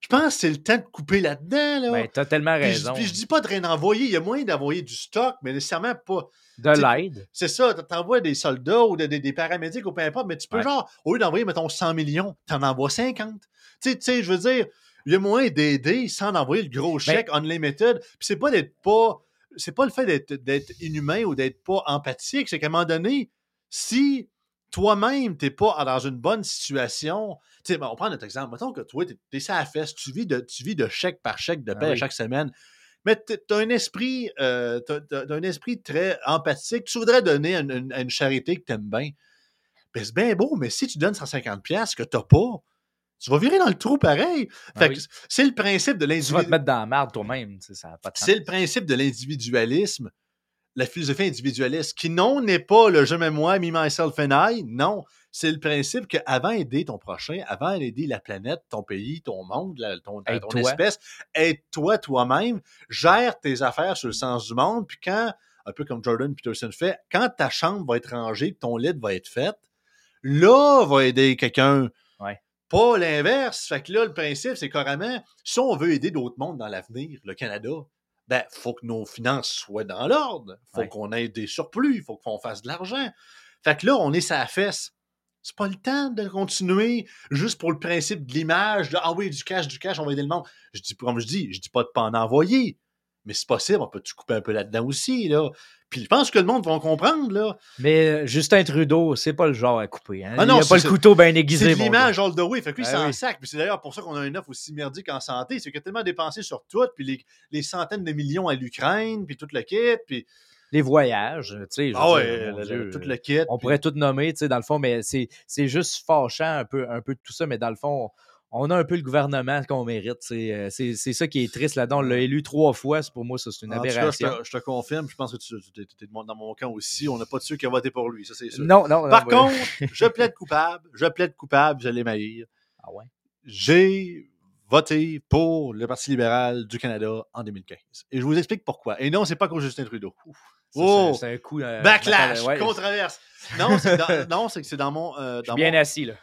je pense que c'est le temps de couper là-dedans. Là. Ben, t'as tellement Puis je, raison. puis je dis pas de rien envoyer, il y a moyen d'envoyer du stock, mais nécessairement pas. de l'aide. C'est ça, t'envoies des soldats ou des, paramédics ou peu importe, mais tu peux Ouais. genre, au lieu d'envoyer, mettons, 100 millions, t'en envoies 50. Tu sais, tu sais, je veux dire, il y a moyen d'aider sans envoyer le gros chèque unlimited. Puis c'est pas d'être pas. C'est pas le fait d'être inhumain ou d'être pas empathique, c'est qu'à un moment donné, si toi-même, t'es pas dans une bonne situation. Ben, on prend notre exemple. Mettons que toi, t'es, t'es sur la fesse, tu vis de, tu vis de chèque par chèque, de Ah paie oui. chaque semaine. Mais t'as un esprit, euh, t'as un esprit très empathique. Tu voudrais donner à une, une- à une charité que t'aimes bien. Ben, c'est bien beau, mais si tu donnes 150$ piastres que t'as pas, tu vas virer dans le trou pareil. Ah oui. que c'est le principe de Tu vas te mettre dans la merde toi-même. Ça. C'est le principe de l'individualisme, la philosophie individualiste, qui non n'est pas le je m'aime moi, me, myself and I. Non, c'est le principe qu'avant d'aider ton prochain, avant d'aider la planète, ton pays, ton monde, la- ton, espèce, aide-toi toi-même, gère tes affaires sur le sens du monde, puis quand, un peu comme Jordan Peterson fait, quand ta chambre va être rangée, ton lit va être fait, là, va aider quelqu'un. Ouais. Pas l'inverse. Fait que là, le principe, c'est carrément, si on veut aider d'autres mondes dans l'avenir, le Canada, ben, faut que nos finances soient dans l'ordre. Faut Ouais. qu'on ait des surplus. Faut qu'on fasse de l'argent. Fait que là, on est sa fesse. C'est pas le temps de continuer juste pour le principe de l'image, de Ah oui, du cash, du cash, on va aider le monde. Je dis, comme je dis, je dis pas de pas en envoyer. Mais c'est possible, on peut-tu couper un peu là-dedans aussi, là? Puis je pense que le monde va comprendre, là. Mais euh, Justin Trudeau, c'est pas le genre à couper. Hein? Ah non, il a pas c'est- le couteau bien C'est aiguisé. mon l'image all the way. Fait que lui, Ben c'est un sac. Puis c'est d'ailleurs pour ça qu'on a une offre aussi merdique en santé. C'est qu'il a tellement dépensé sur tout, puis les, les centaines de millions à l'Ukraine, puis tout le kit, puis... Les voyages, tu sais. Ah dire, ouais, le- Dieu, tout le kit. On puis- pourrait tout nommer, tu sais, dans le fond, mais c'est c'est juste fâchant un peu, un peu de tout ça, mais dans le fond, on a un peu le gouvernement qu'on mérite. C'est euh, c'est- c'est ça qui est triste là-dedans. On l'a élu trois fois, c'est pour moi, ça, c'est une cas, je aberration. te, je te confirme, je pense que tu es, dans mon camp aussi. On n'a pas de ceux qui ont voté pour lui, ça c'est sûr. Non, non, non. Par ouais. [LAUGHS] contre, je plaide coupable, je plaide coupable, je l'ai Ah ouais? J'ai voté pour le Parti libéral du Canada en 2015. Et je vous explique pourquoi. Et non, c'est pas de Justin Trudeau. Ouf. Ça, Oh! c'est- un coup. euh, Backlash, ouais, controverse. Non, c'est dans, non, c'est que c'est dans mon, euh, Je suis dans, bien mon, assis, là.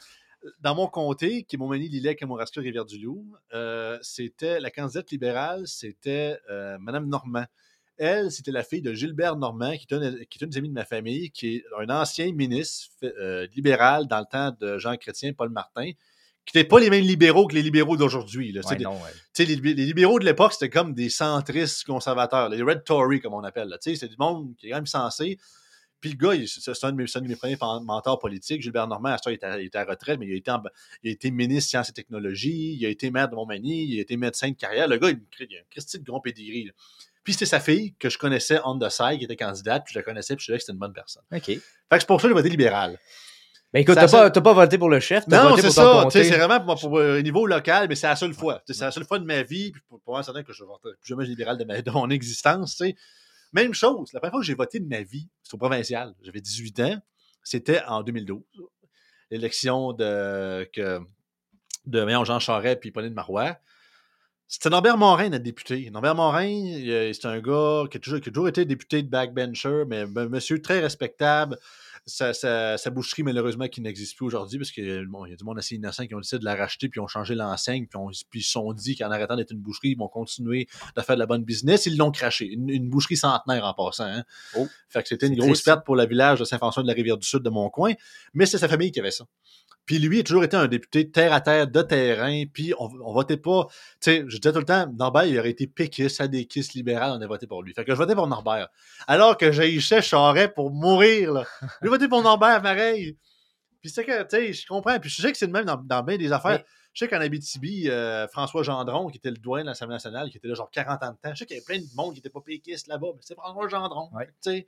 Dans mon comté, qui est Montmagny, Lillet, Kamouraska, Rivière-du-Loup. euh, c'était la candidate libérale, c'était euh, Madame Normand. Elle, c'était la fille de Gilbert Normand, qui est, un, qui est une des amies de ma famille, qui est un ancien ministre euh, libéral dans le temps de Jean Chrétien, Paul Martin, qui n'étaient pas les mêmes libéraux que les libéraux d'aujourd'hui. Ouais, ouais. les, les libéraux de l'époque, c'était comme des centristes conservateurs, les Red Tory, comme on appelle. C'est du monde qui est quand même sensé. Puis le gars, c'est un, de mes- c'est un de mes premiers mentors politiques. Gilbert Normand, à ce temps, il était, à- il était à retraite, mais il a, été en- il a été ministre sciences et technologies, il a été maire de Montmagny, il a été médecin de carrière. Le gars, il, il a un Christy de grand pedigree. Puis c'était sa fille que je connaissais on the side, qui était candidate, puis je la connaissais, puis je savais que c'était une bonne personne. OK. Fait que c'est pour ça que j'ai voté libéral. Ben écoute, t'as pas, voté pour le chef, t'as Non, voté c'est pour ton ça. C'est vraiment pour, pour, euh, niveau local, mais c'est la seule fois. C'est la seule fois de ma vie, puis pour, pour un certain que je ne voterai plus jamais libéral de, ma, de mon existence. tu sais. Même chose, la première fois que j'ai voté de ma vie, c'était au provincial. J'avais 18 ans. C'était en 2012. L'élection de, que, de voyons, Jean Charest puis Pauline Marois. C'était Norbert Morin, notre député. Norbert Morin, c'est un gars qui a, toujours, qui a toujours été député de backbencher, mais un monsieur très respectable sa, sa, boucherie, malheureusement, qui n'existe plus aujourd'hui, parce qu'il y a du monde assez innocent qui ont décidé de la racheter, puis ont changé l'enseigne, puis, ils se sont dit qu'en arrêtant d'être une boucherie, ils vont continuer de faire de la bonne business. Ils l'ont craché. Une, boucherie centenaire en passant. Hein. Oh, fait que c'était une grosse perte pour le village de Saint-François de la Rivière-du-Sud de mon coin, mais c'est sa famille qui avait ça. Puis lui a toujours été un député terre à terre, de terrain, puis on, votait pas. Tu sais, je disais tout le temps, Norbert, il aurait été péquiste, adéquiste, libéral, on a voté pour lui. Fait que je votais pour Norbert. Alors que j'haïssais Charest pour mourir, là. J'ai voté pour Norbert, pareil. Puis c'est que, tu sais, je comprends. Puis je sais que c'est le même dans, dans bien des affaires. Je sais qu'en Abitibi, euh, François Gendron, qui était le doyen de l'Assemblée nationale, qui était là genre 40 ans de temps, je sais qu'il y avait plein de monde qui n'était pas péquiste là-bas, mais c'est François Gendron. Ouais. Fait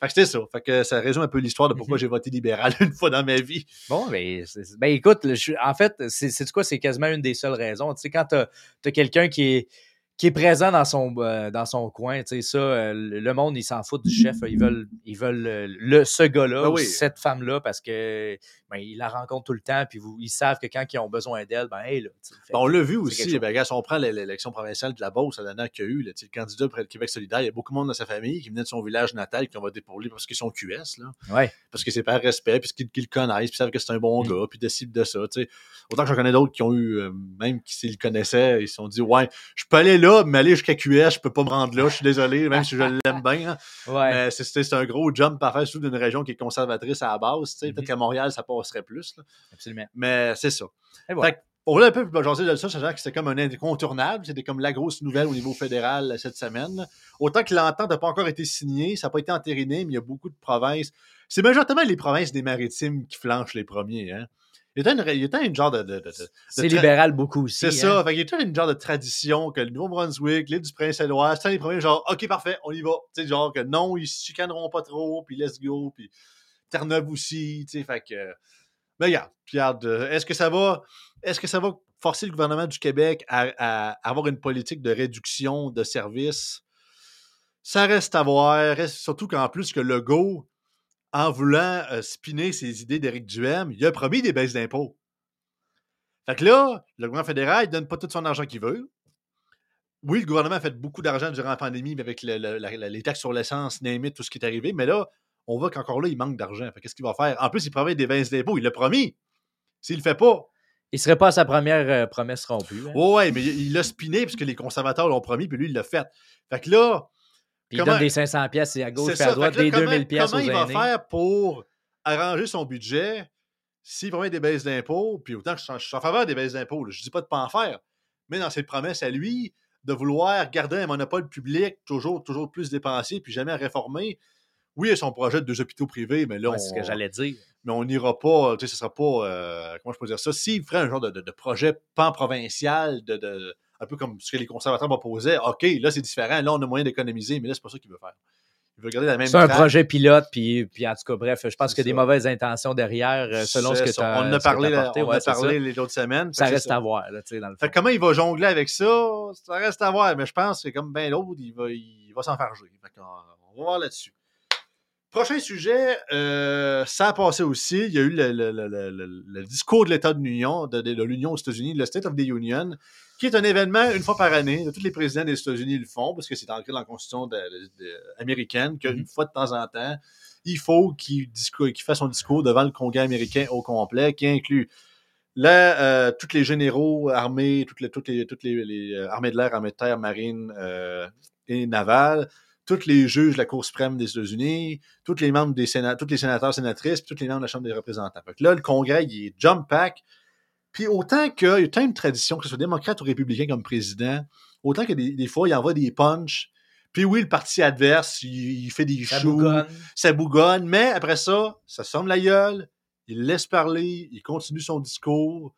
que c'était ça. Fait que ça résume un peu l'histoire de pourquoi mhm. j'ai voté libéral [LAUGHS] une fois dans ma vie. Bon, mais ben, écoute, en fait, c'est quoi, c'est quasiment une des seules raisons. Tu sais, quand tu as quelqu'un qui est qui est présent dans son, euh, dans son coin. Tu sais, ça, euh, le monde, ils s'en foutent du chef. Ils veulent, ils veulent euh, le, ce gars-là, ben cette femme-là, parce que ben, ils la rencontrent tout le temps, puis vous, ils savent que quand ils ont besoin d'elle, ben, hey, là, ben, on l'a vu aussi. Ben, si on prend l'élection provinciale de la Beauce, la dernière qu'il y a eu, le candidat près de Québec solidaire, il y a beaucoup de monde dans sa famille qui venait de son village natal qui ont voté pour lui parce qu'ils sont QS. Là. Ouais. Parce que c'est par respect, puis qu'ils le connaissent, puis savent que c'est un bon mm. gars, puis décident de ça. sais Autant que j'en connais d'autres qui ont eu, même qui s'ils le connaissaient, ils se sont dit, ouais, je peux aller là, mais aller jusqu'à QS, je peux pas me rendre là, je suis désolé, même si je l'aime bien. Hein. Ouais. c'est un gros jump à faire, surtout d'une région qui est conservatrice à la base. Peut-être mm-hmm. qu'à Montréal, ça passerait plus. Absolument. Mais c'est ça. Fait on voulait un peu jaser de ça, sachant que c'était comme un incontournable. C'était comme la grosse nouvelle au niveau fédéral cette semaine. Autant que l'entente n'a pas encore été signée, ça n'a pas été entériné, mais il y a beaucoup de provinces. C'est majoritairement les provinces des maritimes qui flanchent les premiers. Hein. Il a une, une genre de. c'est libéral beaucoup aussi. C'est ça. Hein. Fait il y a une genre de tradition que le Nouveau-Brunswick, l'île du Prince-Édouard, c'est les premiers, genre, OK, parfait, on y va. Tu sais, genre que non, ils se chicaneront pas trop, puis let's go, puis Terre-Neuve aussi, tu sais, fait que. Mais regarde, regarde, euh, est-ce que ça va. Est-ce que ça va forcer le gouvernement du Québec à, avoir une politique de réduction de services? Ça reste à voir, surtout qu'en plus que le go en voulant euh, spinner ses idées d'Éric Duhem, il a promis des baisses d'impôts. Fait que là, le gouvernement fédéral ne donne pas tout son argent qu'il veut. Oui, le gouvernement a fait beaucoup d'argent durant la pandémie avec les taxes sur l'essence, tout ce qui est arrivé, mais là, on voit qu'encore là, il manque d'argent. Qu'est-ce qu'il va faire? En plus, il promet des baisses d'impôts. Il l'a promis. S'il ne le fait pas. Il ne serait pas à sa première euh, promesse rompue. Hein? Oui, mais il l'a spiné parce que les conservateurs l'ont promis, puis lui, il l'a fait. Fait que là, il donne des 500 pièces à gauche et à droite, des 2000 pièces Comment il va faire pour arranger son budget s'il promet des baisses d'impôts, puis autant que je suis en faveur des baisses d'impôts, je ne dis pas de ne pas en faire, mais dans cette promesse à lui, de vouloir garder un monopole public toujours, toujours plus dépensé, puis jamais réformer. Oui, il a son projet de deux hôpitaux privés, mais là, c'est ce que j'allais dire. Mais on n'ira pas, tu sais, ce sera pas, euh, comment je peux dire ça, s'il ferait un genre de, projet pan-provincial de un peu comme ce que les conservateurs m'opposaient. OK, là, c'est différent. Là, on a moyen d'économiser, mais là, c'est pas ça qu'il veut faire. Il veut garder la même C'est un projet pilote, puis, puis en tout cas, bref, je pense qu'il y a des mauvaises intentions derrière, euh, selon ce que tu as On en a parlé, on a parlé les autres semaines. Ça reste à voir, là, tu sais, dans le Fait comment il va jongler avec ça, ça reste à voir, mais je pense que comme bien l'autre, il va, il va s'enfarger. On va voir là-dessus. Prochain sujet, euh, ça a passé aussi. Il y a eu le, discours de l'État de l'Union, de, l'Union aux États-Unis, le State of the Union, qui est un événement une fois par année. Tous les présidents des États-Unis le font parce que c'est ancré dans la Constitution américaine qu'une mm-hmm. fois de temps en temps, il faut qu'il fasse son discours devant le Congrès américain au complet, qui inclut là, euh, tous les généraux armés, toutes les, toutes les, toutes les, euh, armées de l'air, armées de terre, marine et navales, tous les juges de la Cour suprême des États-Unis, tous les membres des sénateurs, tous les sénateurs, sénatrices, puis tous les membres de la Chambre des représentants. là, le Congrès, il est jump pack. Puis autant qu'il y a tant une tradition, que ce soit démocrate ou républicain comme président, autant que des, fois, il envoie des punches. Puis oui, le parti adverse, il, fait des ça choux, ça bougonne, mais après ça, ça somme la gueule, il laisse parler, il continue son discours,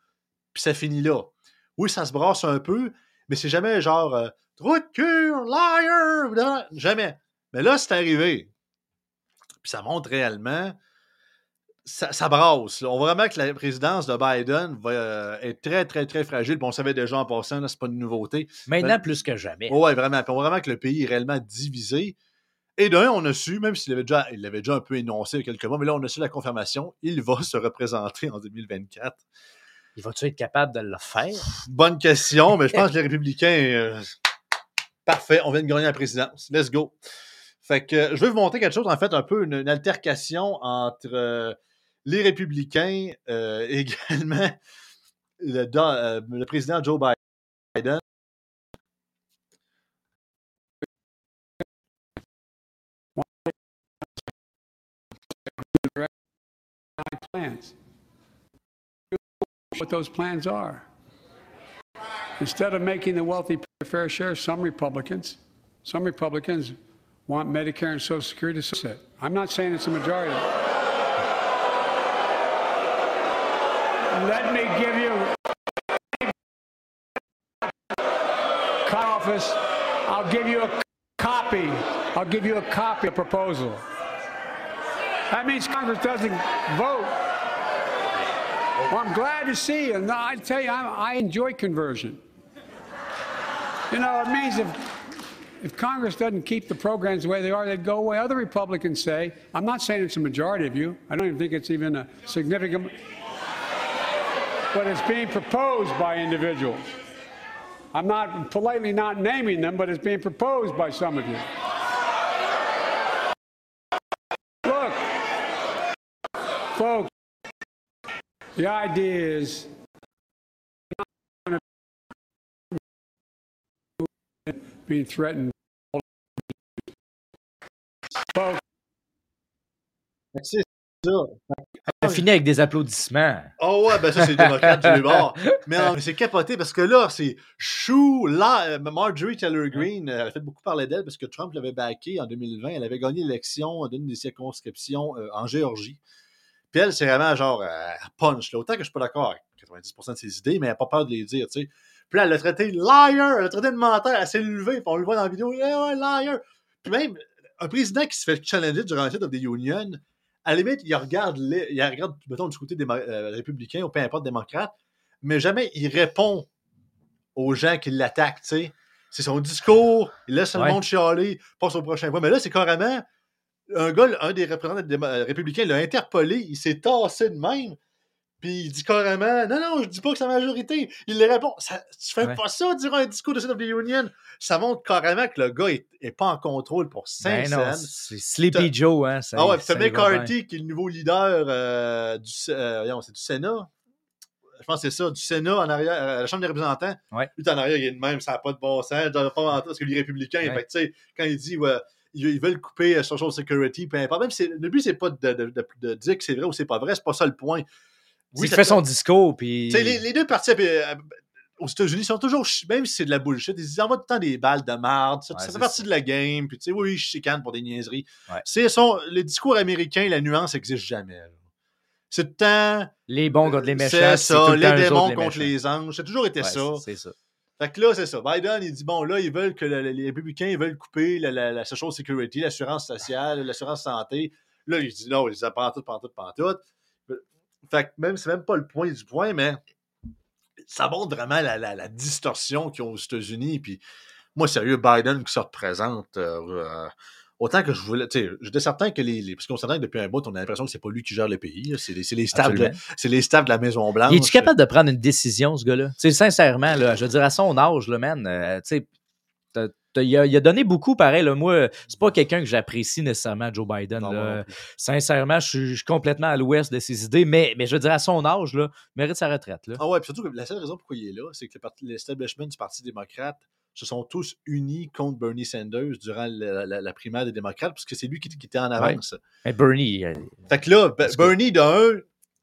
puis ça finit là. Oui, ça se brasse un peu, mais c'est jamais genre euh, Trou de cure, liar! Jamais. Mais là, c'est arrivé. Puis ça montre réellement. Ça, ça brasse. On voit vraiment que la présidence de Biden va euh, être très, très, très fragile. Bon, on savait déjà en passant, c'est pas une nouveauté. Maintenant, plus que jamais. Oui, vraiment. Puis on voit vraiment que le pays est réellement divisé. Et d'un, on a su, même s'il avait déjà, il l'avait déjà un peu énoncé il y a quelques mois, mais là, on a su la confirmation. Il va se représenter en 2024. Il va-tu être capable de le faire? Bonne question, mais je pense [LAUGHS] que les républicains. euh, parfait, on vient de gagner la présidence. Let's go. Fait que euh, je vais vous montrer quelque chose, en fait, un peu une, une altercation entre euh, les républicains euh, [LAUGHS] également le, euh, le président Joe Biden. plans. What those plans are. Instead of making the wealthy pay fair share, some Republicans, some Republicans want Medicare and Social Security. I'm not saying it's a majority. Let me give you office. I'll give you a copy. I'll give you a copy of the proposal. That means Congress doesn't vote. Well, I'm glad to see you. And I tell you, I, I enjoy conversion. You know, it means if if Congress doesn't keep the programs the way they are, they'd go away. Other Republicans say, I'm not saying it's a majority of you. I don't even think it's even a significant, but it's being proposed by individuals. I'm not politely not naming them, but it's being proposed by some of you. Look, folks, the idea is being threatened. Folks, ça. On a fini avec des applaudissements. Oh ouais, ben ça, c'est les démocrates du bord. Mais non, mais c'est capoté parce que là, c'est chou. Là, euh, Marjorie Taylor Greene, euh, elle a fait beaucoup parler d'elle parce que Trump l'avait backé en 2020. Elle avait gagné l'élection d'une des circonscriptions euh, en Géorgie. Puis elle, c'est vraiment genre, euh, elle punch. Là. Autant que je suis pas d'accord avec 90% de ses idées, mais elle n'a pas peur de les dire, tu sais. Puis là, elle l'a traité liar, elle l'a traité de menteur, elle s'est levée, puis on le voit dans la vidéo, ouais, liar. Puis même, un président qui se fait challenger durant la State of the Union, à la limite, il regarde, les, il regarde mettons, du côté des euh, républicains ou peu importe démocrate, mais jamais il répond aux gens qui l'attaquent, tu sais. C'est son discours, il laisse Ouais. le monde chialer, passe au prochain point. Mais là, c'est carrément un gars, un des représentants des euh, républicains l'a interpellé, il s'est tassé de même, puis il dit carrément Non, non, je dis pas que c'est la majorité. Il lui répond ça, Tu fais Ouais. pas ça, dire un discours de State of the Union. Ça montre carrément que le gars est, est pas en contrôle pour 5 Ben c'est Sleepy Joe, hein. ça- Ah ouais, bien. McCarthy qui est le nouveau leader euh, du, euh, c'est du Sénat. Je pense que c'est ça, du Sénat en arrière, euh, à la Chambre des représentants. Ouais. Lui, en arrière, il est de même, ça n'a pas de bon sens, pas parce que les républicains, Ouais. fait sais, quand il dit, ouais, ils, veulent couper Social Security, peu importe, même si c'est- le but, c'est pas de, de- de- de dire que c'est vrai ou c'est pas vrai, c'est pas ça le point. Il fait son discours, puis. les, les deux partis euh, aux États-Unis sont toujours, même si c'est de la bullshit, ils envoient tout le temps des balles de marde. Ça, Ouais, ça c'est fait partie ça. de la game. Puis, tu sais, oui, je chicane pour des niaiseries. Ouais. C'est son, les discours américains, la nuance n'existe jamais. C'est tout le temps. Les bons contre les méchants. C'est tout ça, le les démons contre les anges. Ça a toujours été Ouais, ça. C'est ça. Fait que là, c'est ça. Biden, il dit bon, là, ils veulent que le- le- les républicains, ils veulent couper la, la, la Social Security, l'assurance sociale, l'assurance santé. Là, il dit non, ils disent pantoute, pantoute, pantoute. Fait que même, c'est même pas le point du point, mais ça montre vraiment la, la, la distorsion qu'ils ont aux États-Unis. Puis moi, sérieux, Biden qui se représente. euh, euh, autant que je voulais. Tu sais, j'étais certain que les. les- parce qu'on s'entend que depuis un bout, on a l'impression que c'est pas lui qui gère le pays. C'est les, les staffs de, c'est les staffs de la Maison-Blanche. Il est-tu capable de prendre une décision, ce gars-là? Tu sais, sincèrement, là, je veux dire, à son âge, là, man, euh, tu sais, il a, il a donné beaucoup, pareil. Là, moi, c'est pas quelqu'un que j'apprécie nécessairement, Joe Biden. Non, là. moi non plus. Sincèrement, je suis, je suis complètement à l'ouest de ses idées, mais, mais je veux dire, à son âge, là, il mérite sa retraite. Là. Ah ouais, puis surtout que la seule raison pourquoi il est là, c'est que le l'establishment du Parti démocrate se sont tous unis contre Bernie Sanders durant la, la- la primaire des démocrates, parce que c'est lui qui, qui était en avance. Mais Bernie, euh, Fait que là, Be- Let's go. Bernie, d'un,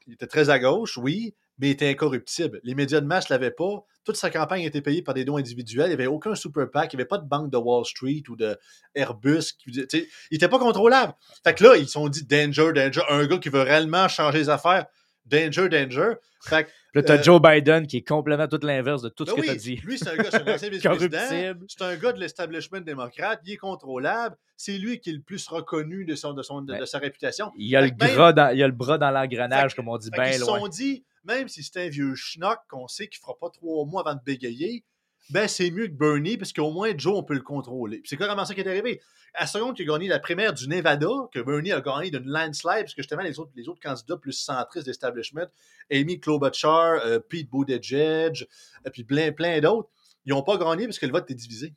il était très à gauche, oui, mais il était incorruptible. Les médias de masse ne l'avaient pas. Toute sa campagne était payée par des dons individuels. Il n'y avait aucun super PAC. Il n'y avait pas de banque de Wall Street ou de Airbus. Qui, tu il n'était pas contrôlable. Fait que là, ils se sont dit danger, danger. Un gars qui veut réellement changer les affaires. Danger, danger. Fait que là, t'as Euh, Joe Biden qui est complètement tout l'inverse de tout ben ce que oui, t'as dit. Lui, c'est un gars, c'est un ancien [LAUGHS] vice-président. C'est un gars de l'establishment démocrate. Il est contrôlable. C'est lui qui est le plus reconnu de, son, de, son, de, de sa réputation. Il y a, le Fait que même- gras dans, il y a le bras dans l'engrenage, comme on dit, bien qu'ils se loin. sont dit, même si c'est un vieux schnock qu'on sait qu'il fera pas trois mois avant de bégayer, ben c'est mieux que Bernie, parce qu'au moins Joe, on peut le contrôler. C'est carrément ça qui est arrivé. À la seconde qu'il a gagné la primaire du Nevada, que Bernie a gagné d'une landslide, parce que justement, les autres, les autres candidats plus centristes d'establishment, Amy Klobuchar, euh, Pete Buttigieg, et puis plein, plein d'autres, ils n'ont pas gagné parce que le vote était divisé.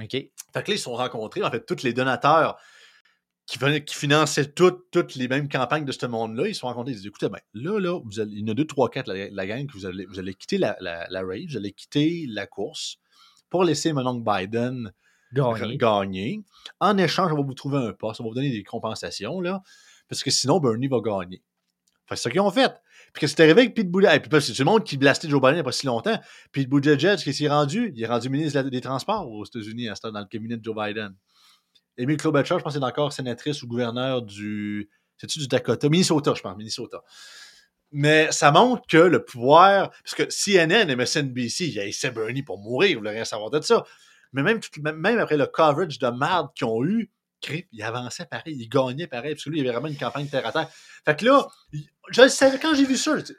OK. Fait que là, ils se sont rencontrés, en fait, tous les donateurs qui, qui finançaient toutes, toutes les mêmes campagnes de ce monde-là, ils se sont rencontrés. Ils disent écoutez, ben, là, là, vous allez- il y en a deux, trois, quatre, la, la gang, que vous allez, vous allez quitter la, la, vous allez quitter la course pour laisser mon oncle Biden Gagné. gagner. En échange, on va vous trouver un poste, on va vous donner des compensations, là, parce que sinon, Bernie va gagner. Que c'est ça qu'ils ont fait. Puis que c'est arrivé avec Pete Buttigieg? Puis c'est le monde qui blastait Joe Biden il n'y a pas si longtemps. Pete Buttigieg, qu'est-ce qu'il est rendu? Il est rendu ministre des Transports aux États-Unis à ce temps, dans le cabinet de Joe Biden. Amy Klobuchar, je pense qu'elle est encore sénatrice ou gouverneur du. C'est-tu du Dakota? Minnesota, je pense, Minnesota. Mais ça montre que le pouvoir. Parce que CNN et MSNBC, il essaient Bernie pour mourir, vous voulez rien savoir de ça. Mais même, tout- même- après le coverage de merde qu'ils ont eu, Crip, il avançait pareil, il gagnait pareil, parce que lui, il avait vraiment une campagne terre à terre. Fait que là, je savais, quand j'ai vu ça, je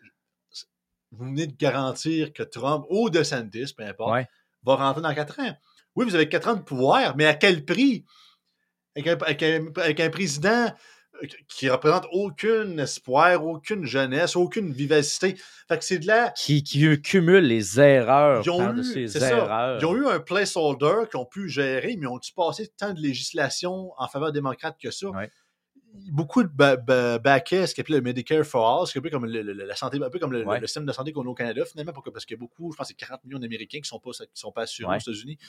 vous venez de garantir que Trump ou DeSantis, peu importe, Ouais. va rentrer dans 4 ans. Oui, vous avez 4 ans de pouvoir, mais à quel prix? Avec un, avec un- avec un président euh, qui représente aucun espoir, aucune jeunesse, aucune vivacité. Fait que c'est de la... Qui, qui cumule les erreurs Ils ont, eu, c'est ça, erreurs. ils ont eu un placeholder qu'ils ont pu gérer, mais ont-ils passé tant de législation en faveur démocrate que ça? Ouais. Beaucoup de ba ba baquets, ce qu'on appelle le Medicare for All, ce qui est un peu comme le- le- la santé, un peu comme le, Ouais. le système de santé qu'on a au Canada, finalement, parce qu'il y a beaucoup, je pense que c'est 40 millions d'Américains qui ne sont, pas- qui sont pas assurés Ouais. aux États-Unis.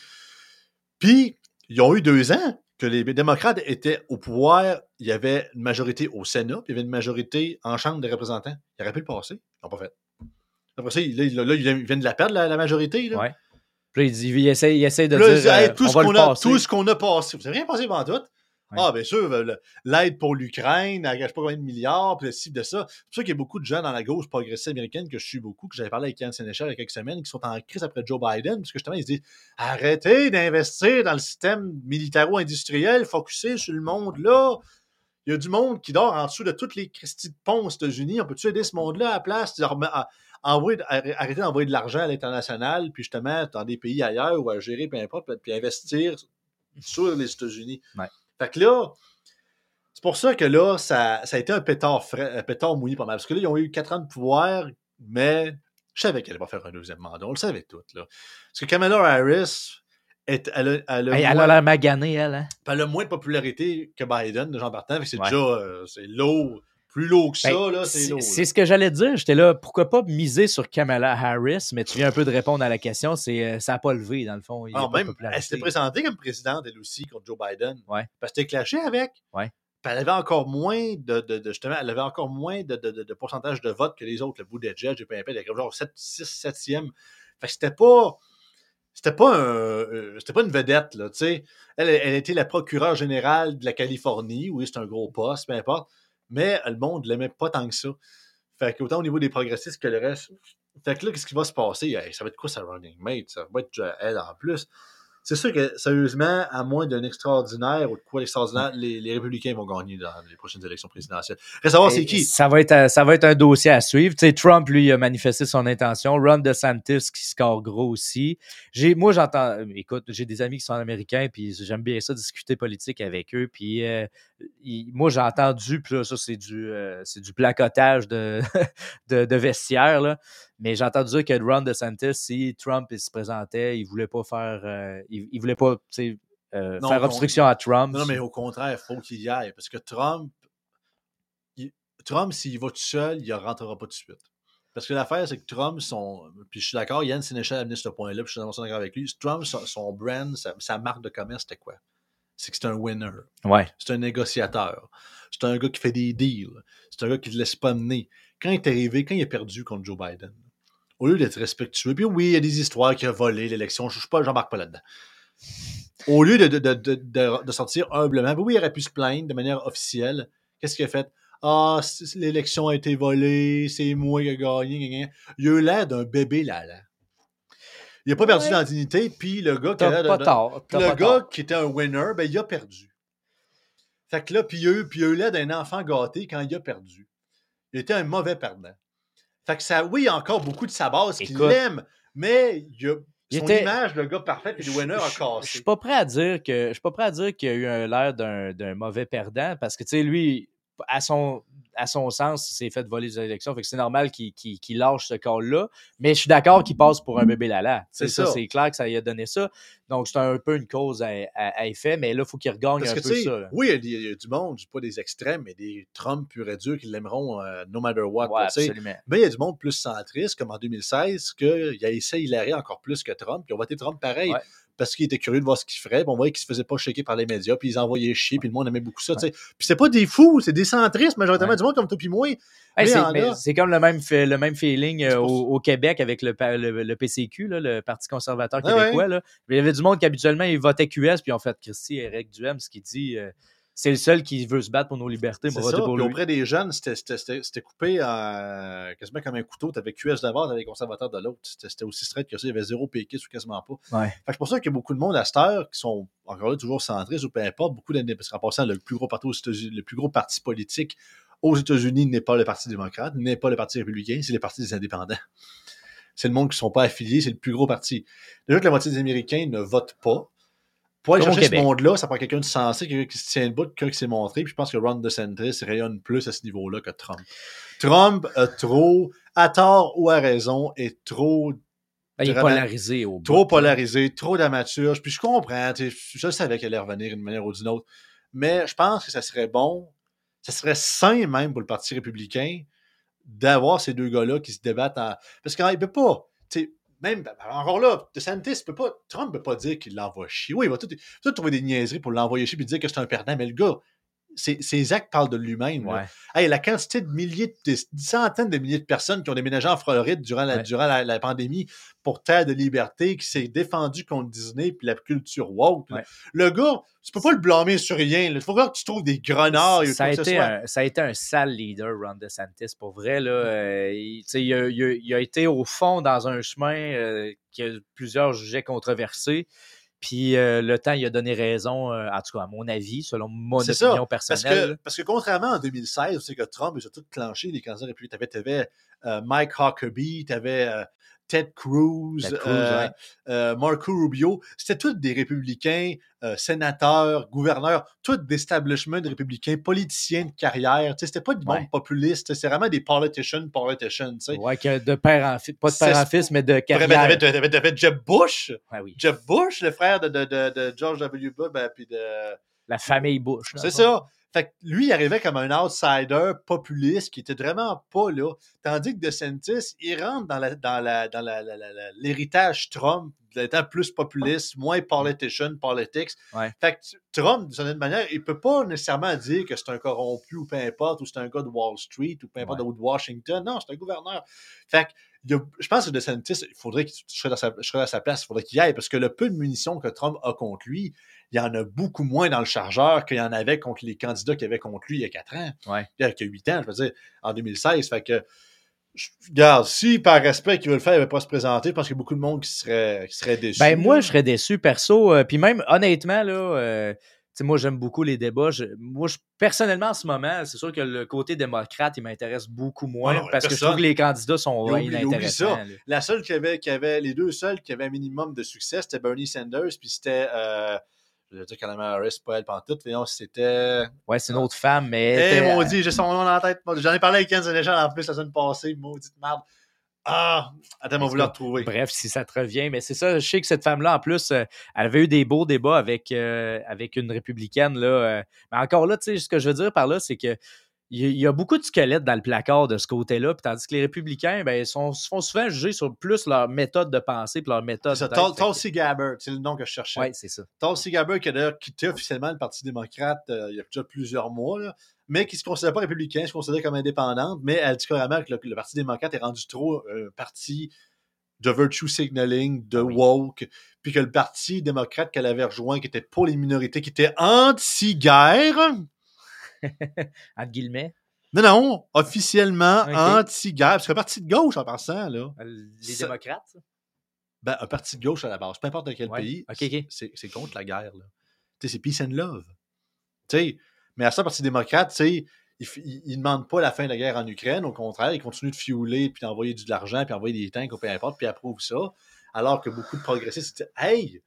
Puis, ils ont eu deux ans que les démocrates étaient au pouvoir. Il y avait une majorité au Sénat, puis il y avait une majorité en Chambre des représentants. Ils auraient pu le passer. Ils l'ont pas fait. Après ça, il- là, là, ils viennent de la perdre, la, la majorité. Là. Ouais. Puis là, il, dit, il, essaie, il essaie de là, dire Hey, euh, tout, on ce va qu'on le a, passer. tout ce qu'on a passé. Vous n'avez rien passé avant tout. Ouais. Ah, bien sûr, l'aide pour l'Ukraine, elle pas combien de milliards, puis le de ça. C'est pour ça qu'il y a beaucoup de gens dans la gauche progressiste américaine que je suis beaucoup, que j'avais parlé avec Yann Sénéchal il y a quelques semaines, qui sont en crise après Joe Biden, parce que justement, ils se disent arrêtez d'investir dans le système militaro-industriel, focussez sur le monde là. Il y a du monde qui dort en dessous de toutes les Christie de ponts aux États-Unis. On peut-tu aider ce monde-là à la place? Arrêter d'envoyer de l'argent à l'international, puis justement, dans des pays ailleurs ou à gérer, peu importe, puis investir sur les États-Unis? Ouais. Fait que là, c'est pour ça que là, ça, ça a été un pétard, frais, un pétard mouillé pas mal. Parce que là, ils ont eu quatre ans de pouvoir, mais je savais qu'elle allait pas faire un deuxième mandat. On le savait tout. Là. Parce que Kamala Harris, est, elle, a, elle a Hey, elle moins- a l'air maganée, elle. Hein? elle a moins de popularité que Biden de Jean que C'est Ouais. déjà euh, c'est low, plus low que ça, Ben, là, c'est c'est ce que j'allais dire. J'étais là, pourquoi pas miser sur Kamala Harris, mais tu viens un peu de répondre à la question. C'est euh, ça n'a pas levé, dans le fond. Il Ah, pas même, elle s'était présentée comme présidente, elle aussi, contre Joe Biden. Ouais. Parce que c'était clashé avec. Ouais. Puis elle avait encore moins de, de, de- justement, elle avait encore moins de, de, pourcentage de vote que les autres, le bout des judges peu importe, elle avait genre 7, 6, 7e. Fait que c'était pas. C'était pas, un, euh, c'était pas une vedette, là, tu sais. Elle, elle était la procureure générale de la Californie, oui, c'est un gros poste, peu importe. Mais le monde l'aimait pas tant que ça. Fait qu'autant au niveau des progressistes que le reste. Fait que là, qu'est-ce qui va se passer? Hey, ça va être quoi sa running mate? Ça va être euh, elle en plus. C'est sûr que, sérieusement, à moins d'un extraordinaire ou de quoi extraordinaire, les, les républicains vont gagner dans les prochaines élections présidentielles. Reste savoir c'est qui. Ça va, être, euh, ça va être un dossier à suivre. Tu sais, Trump, lui, a manifesté son intention. Ron DeSantis qui score gros aussi. J'ai, moi, j'entends. euh, Écoute, j'ai des amis qui sont américains, puis j'aime bien ça, discuter politique avec eux. Puis euh, il- moi, j'ai entendu, puis là, ça, c'est du, euh, c'est du placotage de, [LAUGHS] de, de vestiaire, là. Mais j'ai entendu dire que Ron DeSantis, si Trump il se présentait, il voulait pas faire. euh, il, il voulait pas, euh, Non, faire obstruction à Trump. Non, mais au contraire, il faut qu'il y aille. Parce que Trump, il- Trump, s'il va tout seul, il ne rentrera pas tout de suite. Parce que l'affaire, c'est que Trump, son. Puis je suis d'accord, Yann Sénéchal a amené ce point-là, puis je suis d'accord avec lui. Trump, son, son brand, sa, sa marque de commerce, c'était quoi? C'est que c'est un winner. Ouais. C'est un négociateur. C'est un gars qui fait des deals. C'est un gars qui ne laisse pas mener. Quand il est arrivé, quand il a perdu contre Joe Biden, au lieu d'être respectueux, puis oui, il y a des histoires qui a volé l'élection, je ne j'embarque pas là-dedans. Au lieu de, de, de, de, de- de sortir humblement, oui, il aurait pu se plaindre de manière officielle. Qu'est-ce qu'il a fait? Ah, l'élection a été volée, c'est moi qui ai gagné. Il a eu l'air d'un bébé là, là. Il n'a pas perdu Ouais. dans la dignité, puis le gars qui a pas tort. le pas gars tort. qui était un winner, ben, il a perdu. Fait que là, puis il a eu, puis il a eu l'air d'un enfant gâté quand il a perdu. Il était un mauvais perdant. Fait que ça, oui, il y a encore beaucoup de sa base qui Écoute. l'aiment, mais il a, Il son était- image, le gars parfait, puis le winner a Je- Je cassé. suis pas prêt à dire que je suis pas prêt à dire qu'il a eu l'air d'un d'un mauvais perdant parce que tu sais lui à son à son sens, il s'est fait voler des élections. Fait que c'est normal qu'il lâche ce call-là. Mais je suis d'accord qu'il passe pour un bébé lala. C'est ça. ça. C'est clair que ça lui a donné ça. Donc, c'est un peu une cause à, à- à effet. Mais là, il faut qu'il regagne Parce un que, peu ça. là. oui, il y a des- il y, a du monde, pas des extrêmes, mais des Trump pur et dur qui l'aimeront euh, no matter what. Ouais, absolument. Mais il y a du monde plus centriste, comme en 2016, qu'il a essayé Hillary encore plus que Trump, puis ont voté Trump pareil. Ouais. Parce qu'il était curieux de voir ce qu'il ferait. On voyait qu'il se faisait pas shaker par les médias, puis ils envoyaient chier, puis le monde aimait beaucoup ça. tu sais. Puis c'est pas des fous, c'est des centristes, majoritairement Ouais. du monde comme toi puis moi. Hey, c'est, comme le même, le même feeling euh, au, au Québec avec le, le, le PCQ, là, le Parti conservateur Ouais, québécois. là. Il y avait du monde qui habituellement il votait QS, puis en fait Christy Eric Duhem, ce qui dit euh, c'est le seul qui veut se battre pour nos libertés. Ça. pour lui. auprès des jeunes, c'était- coupé en- quasiment comme un couteau. Tu avais QS d'abord, tu avais conservateur de l'autre. C'était aussi straight que ça. Il y avait zéro péquiste ou quasiment pas. Ouais. C'est pour ça qu'il y a beaucoup de monde à cette heure qui sont encore là toujours centristes ou peu importe, beaucoup d'années. Parce qu'en passant, le plus gros parti aux États-Unis, le plus gros parti politique aux États-Unis n'est pas le Parti démocrate, n'est pas le Parti républicain, c'est le Parti des indépendants. C'est le monde qui ne sont pas affiliés, c'est le plus gros parti. Déjà que la moitié des Américains ne votent pas. Pour aller chercher ce monde-là, ça prend quelqu'un de sensé, quelqu'un qui se tient debout, quelqu'un qui s'est montré. Puis je pense que Ron DeSantis rayonne plus à ce niveau-là que Trump. Trump a trop, à tort ou à raison, est trop Ben, il est polarisé au bout. trop polarisé, trop d'amateur. Puis je comprends, je savais qu'elle allait revenir d'une manière ou d'une autre. Mais je pense que ça serait bon, ça serait sain même pour le Parti républicain d'avoir ces deux gars-là qui se débattent en. Parce qu'il ne peut pas. Même, ben, encore là, DeSantis peut pas. Trump peut pas dire qu'il l'envoie chier. Oui, il va tout, il va tout trouver des niaiseries pour l'envoyer chier et dire que c'est un perdant. Mais le gars, ses, ses actes parlent de lui-même. Ouais. Hey, la quantité de milliers, de, centaines de milliers de personnes qui ont déménagé en Floride durant la, Ouais. durant la, la pandémie pour Terre de liberté, qui s'est défendu contre Disney puis la culture woke. Ouais. Le gars, tu peux pas le blâmer sur rien. Il faut que tu trouves des grenards. ou ça, a ce été un, ça a été un sale leader, Ron DeSantis, pour vrai. Là, euh, il, tu sais, il a, il a- il a été au fond dans un chemin euh, que plusieurs jugeaient controversé. Puis euh, le temps, il a donné raison, euh, en tout cas, à mon avis, selon mon C'est ça, opinion Parce personnelle. que, parce que contrairement en 2016, c'est que Trump, il a tout clenché, les candidats républicains. Tu avais, Mike Huckabee, tu avais Ted Cruz, Ted Cruz, euh, ouais. euh, Marco Rubio. C'était tous des républicains, euh, sénateurs, gouverneurs, tous d'establishment de républicains, politiciens de carrière. C'était pas du monde Ouais. populiste, c'est vraiment des politicians, politicians. Ouais, que de père en fils, pas de père en fils, mais de carrière. T'avais t'avais- t'avais Jeb Bush, Ouais, oui. Jeb Bush, le frère de, de, de, de George W. Bush, ben, puis de, La famille Bush. c'est ça. Fait que lui, il arrivait comme un outsider populiste qui était vraiment pas là. Tandis que DeSantis, il rentre dans la, dans la, dans la, l'héritage Trump, d'étant plus populiste, moins politician, politics. Ouais. Fait que Trump, d'une certaine manière, il peut pas nécessairement dire que c'est un corrompu ou peu importe, ou c'est un gars de Wall Street ou peu importe, Ouais. ou de Washington. Non, c'est un gouverneur. Fait que il y a- je pense que DeSantis, il faudrait qu'il je serais à sa place, il faudrait qu'il y aille, parce que le peu de munitions que Trump a contre lui, il y en a beaucoup moins dans le chargeur qu'il y en avait contre les candidats qu'il y avait contre lui il y a 4 ans. Ouais. Il y a 8 ans, je veux dire, en 2016. Fait que, je- regarde, si par respect qu'il veut le faire, il ne va pas se présenter, parce qu'il y a beaucoup de monde qui serait, qui serait déçu. Ben, moi, je serais déçu, perso. euh, Puis même, honnêtement, là, euh, tu sais, moi, j'aime beaucoup les débats. Je- moi, je, personnellement, en ce moment, c'est sûr que le côté démocrate, il m'intéresse beaucoup moins Ah non, parce que je trouve que les candidats sont Il oublie- il oublie inintéressants. ça. là. La seule qui avait, qui avait, les deux seuls qui avaient un minimum de succès, c'était Bernie Sanders, puis c'était, euh, je vais dire Kamala Harris, pas elle pantoute, mais non, c'était... Ouais, c'est une autre femme, mais. Eh, maudit, j'ai son nom dans la tête. J'en ai parlé avec Ken Sénéchal en plus la semaine passée, maudite merde. Ah, attends, on va vous la retrouver. Bref, si ça te revient. Mais c'est ça, je sais que cette femme-là, en plus, euh, elle avait eu des beaux débats avec, euh, avec une républicaine. Là, euh. mais encore là, tu sais, ce que je veux dire par là, c'est que il y, a- beaucoup de squelettes dans le placard de ce côté-là, puis tandis que les républicains, ben, ils sont, se font souvent juger sur plus leur méthode de pensée puis leur méthode que- Tulsi Gabbard, c'est le nom que je cherchais. Ouais, c'est ça. Tulsi Gabbard qui a d'ailleurs quitté officiellement le Parti démocrate euh, il y a déjà plusieurs mois, là, mais qui ne se considère pas républicain, se considère comme indépendante, mais elle dit carrément que le, le Parti démocrate est rendu trop euh, parti de virtue signaling, de oui. woke, puis que le Parti démocrate qu'elle avait rejoint, qui était pour les minorités, qui était anti-guerre, [LAUGHS] Entre guillemets, non, non, officiellement anti-guerre, parce qu'un parti de gauche en passant, là, euh, les Ça- démocrates. ça? ben, un parti de gauche à la base, peu importe dans quel Ouais. pays, c'est contre la guerre. là. Tu sais, c'est peace and love. Tu sais, mais à ça, le Parti démocrate, tu sais, il f- il il ne demande pas la fin de la guerre en Ukraine. Au contraire, il continue de fiouler, puis d'envoyer du- de l'argent, puis envoyer des tanks, ou peu importe, puis il approuve ça. alors que beaucoup de progressistes disaient Hey,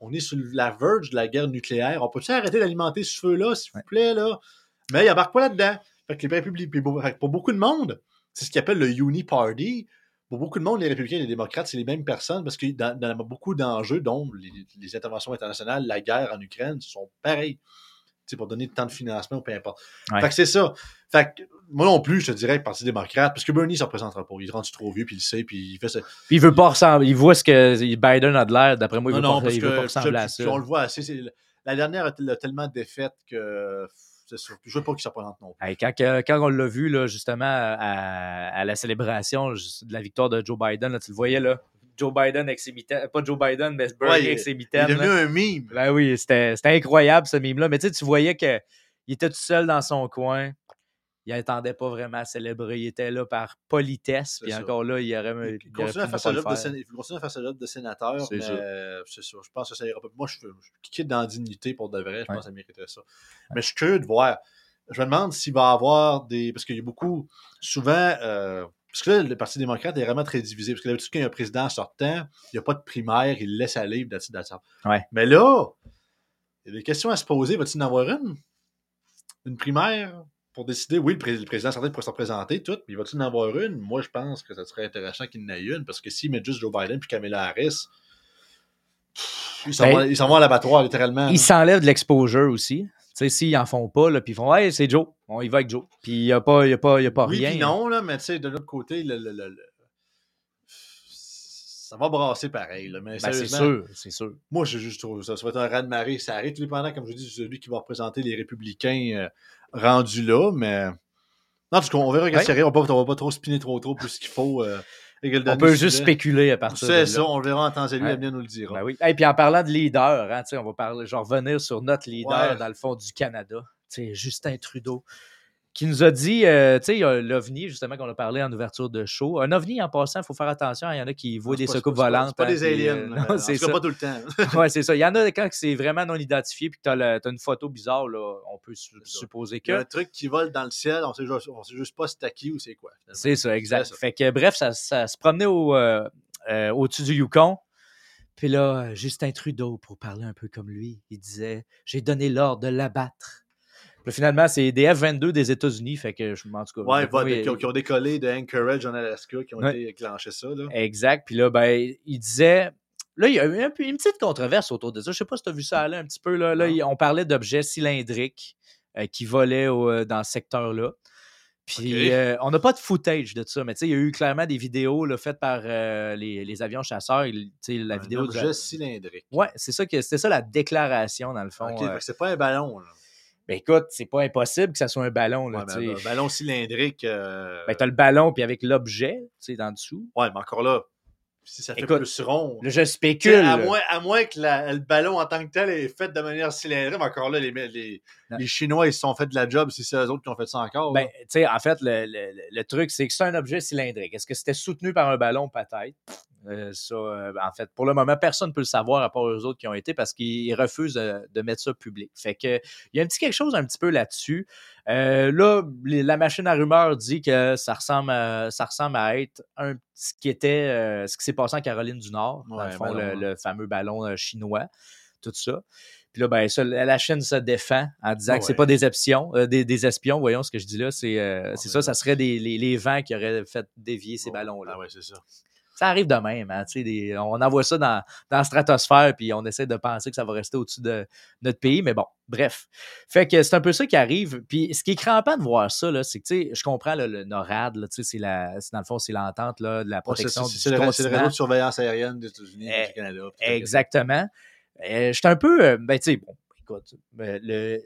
on est sur la verge de la guerre nucléaire, on peut-tu arrêter d'alimenter ce feu-là, s'il vous plaît, là? Mais ils n'embarquent pas là-dedans. Fait que les républicains, pour beaucoup de monde, c'est ce qu'ils appellent le Uni Party. Pour beaucoup de monde, les républicains et les démocrates, c'est les mêmes personnes parce que dans, dans beaucoup d'enjeux, dont les, les interventions internationales, la guerre en Ukraine, sont pareils. Pour donner tant de financement ou peu importe. Ouais. Fait que c'est ça. Fait que moi non plus, je te dirais, Parti démocrate, parce que Bernie, ne représentera pas. Il rendu trop vieux, puis il le sait, puis il fait ça. Puis il veut pas ressembler. Il voit ce que Biden a de l'air. D'après moi, il veut non, non, pas, parce il veut pas ressembler à ça. on le voit assez. La dernière a a tellement défaite que je veux pas qu'il se représente non plus. Hey, quand, quand on l'a vu, là, justement, à, à la célébration de la victoire de Joe Biden, là, tu le voyais, là. Joe Biden avec ses mitaines. Pas Joe Biden, mais Bernie Ouais, avec ses Il est mitaines. devenu un mime. Ben oui, c'était c'était incroyable, ce mime-là. Mais tu sais, tu voyais qu'il était tout seul dans son coin. Il n'attendait pas vraiment à célébrer. Il était là par politesse. Puis encore là, il aurait, Il il aurait continue à faire sa job de, il continue à faire sa job de sénateur, C'est mais ça. euh, c'est sûr. Je pense que ça ira pas. Moi, je, je quitte dans la dignité pour de vrai. Je Ouais. pense que ça mériterait ça. Mais je suis curieux de voir. Je me demande s'il va y avoir des. Parce qu'il y a beaucoup. Souvent. euh, parce que là, le Parti démocrate est vraiment très divisé. Parce que d'habitude, quand il y a un président sortant, il n'y a pas de primaire, il le laisse aller. Ouais. Mais là, il y a des questions à se poser. Va-t-il en avoir une? Une primaire? Pour décider, oui, le, pré- le président sortant pourrait se représenter, tout, mais va-t-il en avoir une? Moi, je pense que ça serait intéressant qu'il en ait une, parce que s'ils mettent juste Joe Biden puis Kamala Harris, pff, ils s'en Ben, vont- à l'abattoir, littéralement. Ils s'enlèvent de l'exposure aussi. Tu sais, s'ils en font pas, là, puis ils font Hey, c'est Joe, on y va avec Joe. Puis il n'y a pas, y a pas, y a pas oui, rien. puis non, là, mais tu sais, de l'autre côté, le, le- le- ça va brasser pareil. Là, mais Ben, c'est sûr, c'est sûr. Moi, je, je trouve ça. Ça va être un raz de marée. Ça arrive tout dépendant, comme je dis, celui qui va représenter les républicains euh, rendus là, mais. Non, parce qu'on verra qu'est-ce Ouais. On va pas, on va pas trop spinner trop trop plus qu'il faut. euh, On peut juste sujet. spéculer à partir de là. C'est ça, on le verra en temps et lieu, Ouais. Amien nous le dira. Ben oui. Et puis en parlant de leader, hein, on va parler, genre revenir sur notre leader Ouais. dans le fond du Canada, Justin Trudeau, qui nous a dit, euh, tu sais, il y a l'OVNI, justement, qu'on a parlé en ouverture de show. Un OVNI, en passant, il faut faire attention, il y en a qui voient des pas- secoupes volantes. C'est pas hein, des puis, aliens. [LAUGHS] euh, non, c'est ça. pas tout le temps. [LAUGHS] ouais, c'est ça. Il y en a quand c'est vraiment non identifié, puis tu as, une photo bizarre, là, on peut su- C'est ça. supposer Il y a que. un truc qui vole dans le ciel, on sait juste, on sait juste pas c'est à qui ou c'est quoi. C'est ça, exact. Ça. Fait que bref, ça, ça se promenait au, euh, euh, au-dessus du Yukon. Puis là, euh, Justin Trudeau, pour parler un peu comme lui, il disait J'ai donné l'ordre de l'abattre. Puis là, finalement, c'est des F-22 des États-Unis. Fait que, je- en tout cas. Ouais, il- qui, ont, qui ont décollé de Anchorage en Alaska, qui ont Ouais. été déclenchés ça. Là. Exact. Puis là, ben, il disait. Là, il y a eu un une petite controverse autour de ça. Je sais pas si tu as vu ça aller un petit peu. Là, là il- on parlait d'objets cylindriques euh, qui volaient au- euh, dans ce secteur-là. Puis euh, on n'a pas de footage de ça, mais tu sais, il y a eu clairement des vidéos là, faites par euh, les, les avions chasseurs. La Un vidéo de- objet cylindrique. Ouais, c'est ça que c'était ça la déclaration dans le fond. Ok, fait que c'est pas un ballon. Là. Ben écoute, c'est pas impossible que ça soit un ballon. Là, Ouais, ballon cylindrique. euh, Ben, t'as le ballon puis avec l'objet, tu sais, dans dessous. Ouais, mais encore là, si ça fait Écoute, plus rond. Là, je spécule. à, moins, à moins que la- le ballon en tant que tel est fait de manière cylindrique, mais encore là, les, les, les Chinois, ils se sont fait de la job si c'est eux autres qui ont fait ça encore. Ben, tu sais, en fait, le, le- le- le truc, c'est que c'est un objet cylindrique. Est-ce que c'était soutenu par un ballon, peut-être? Euh, ça, euh, en fait, pour le moment, personne ne peut le savoir à part eux autres qui ont été parce qu'ils refusent de, de mettre ça public. Fait que il y a un petit quelque chose un petit peu là-dessus. Euh, là, les- la machine à rumeurs dit que ça ressemble à, ça ressemble à être un, ce qui était euh, ce qui s'est passé en Caroline du Nord, dans Ouais, le fond, ballon, le, ouais. le fameux ballon chinois, tout ça. Puis là, ben, ça, la Chine se défend en disant Ah que c'est ouais. pas des espions, euh, des, des espions, voyons ce que je dis là, c'est c'est ouais. ça, ça serait des, les, les vents qui auraient fait dévier ces Bon, ballons-là. Ah ouais, c'est ça. Ça arrive de même, hein, tu sais, des- on envoie ça dans, dans la stratosphère, puis on essaie de penser que ça va rester au-dessus de notre pays, mais bon, bref. Fait que c'est un peu ça qui arrive. Puis ce qui est crampant de voir ça, là, c'est que, tu sais, je comprends là, le NORAD, là, tu sais, c'est la, dans le fond, c'est l'entente là, de la protection c'est- du le, c'est le continent. réseau de surveillance aérienne des États-Unis et Eh, du Canada. Exactement. Euh, J'étais un peu. euh, ben, tu sais, bon, écoute, euh, le.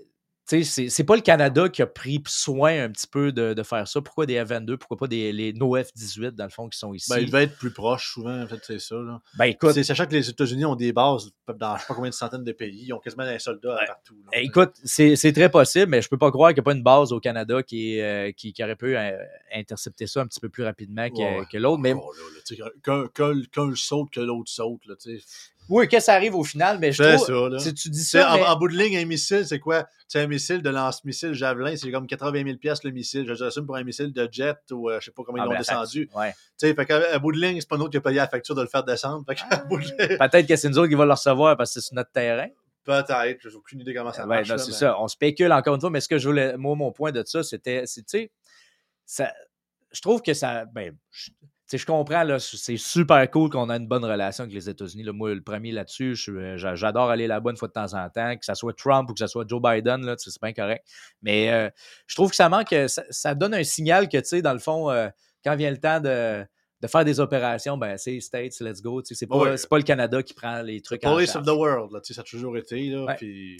Tu sais, c'est- pas le Canada qui a pris soin un petit peu de, de faire ça. Pourquoi des F-22? Pourquoi pas des, les, nos F-18, dans le fond, qui sont ici? Ben, il devait être plus proche souvent, en fait, c'est ça. Là. Ben, écoute, Sachant que les États-Unis ont des bases dans je sais pas combien de centaines de pays, ils ont quasiment des soldats partout. là. Eh, Écoute, c'est très possible, mais je peux pas croire qu'il n'y a pas une base au Canada qui, euh, qui, qui aurait pu euh, intercepter ça un petit peu plus rapidement que, Ouais, que l'autre. Mais Oh, tu sais, qu'un- qu'un qu'un saute, que l'autre saute. Là, tu sais. Oui, que ça arrive au final, mais je C'est trouve. ça, là. Tu, tu dis ça, en, mais- en bout de ligne, un missile, c'est quoi? C'est un missile de lance-missile Javelin, c'est comme 80 000 pièces le missile. Je l'assume pour un missile de jet ou euh, je sais pas comment Ah, ils l'ont ben, descendu. Ouais. Tu sais, fait qu'à à bout de ligne, c'est pas nous qui a payé la facture de le faire descendre. [LAUGHS] De ligne, Peut-être que c'est nous autres qui va le recevoir parce que c'est sur notre terrain. peut-être, j'ai aucune idée comment ça Ouais, marche. c'est mais- ça. On spécule encore une fois, mais ce que je voulais, moi, mon point de ça, c'était, tu sais, ça, je trouve que ça, ben, je, sais, je comprends, là, c'est super cool qu'on a une bonne relation avec les États-Unis. là. Moi, le premier là-dessus, j'a- j'adore aller là-bas une fois de temps en temps, que ce soit Trump ou que ce soit Joe Biden, là, c'est bien correct. Mais euh, je trouve que ça manque, euh, ça, ça donne un signal que, tu sais, dans le fond, euh, quand vient le temps de, de faire des opérations, ben, c'est States, let's go. tu sais, C'est pas, Ouais. c'est pas le Canada qui prend les trucs en Police charge. of the world, là, ça a toujours été. Là, Ouais. puis-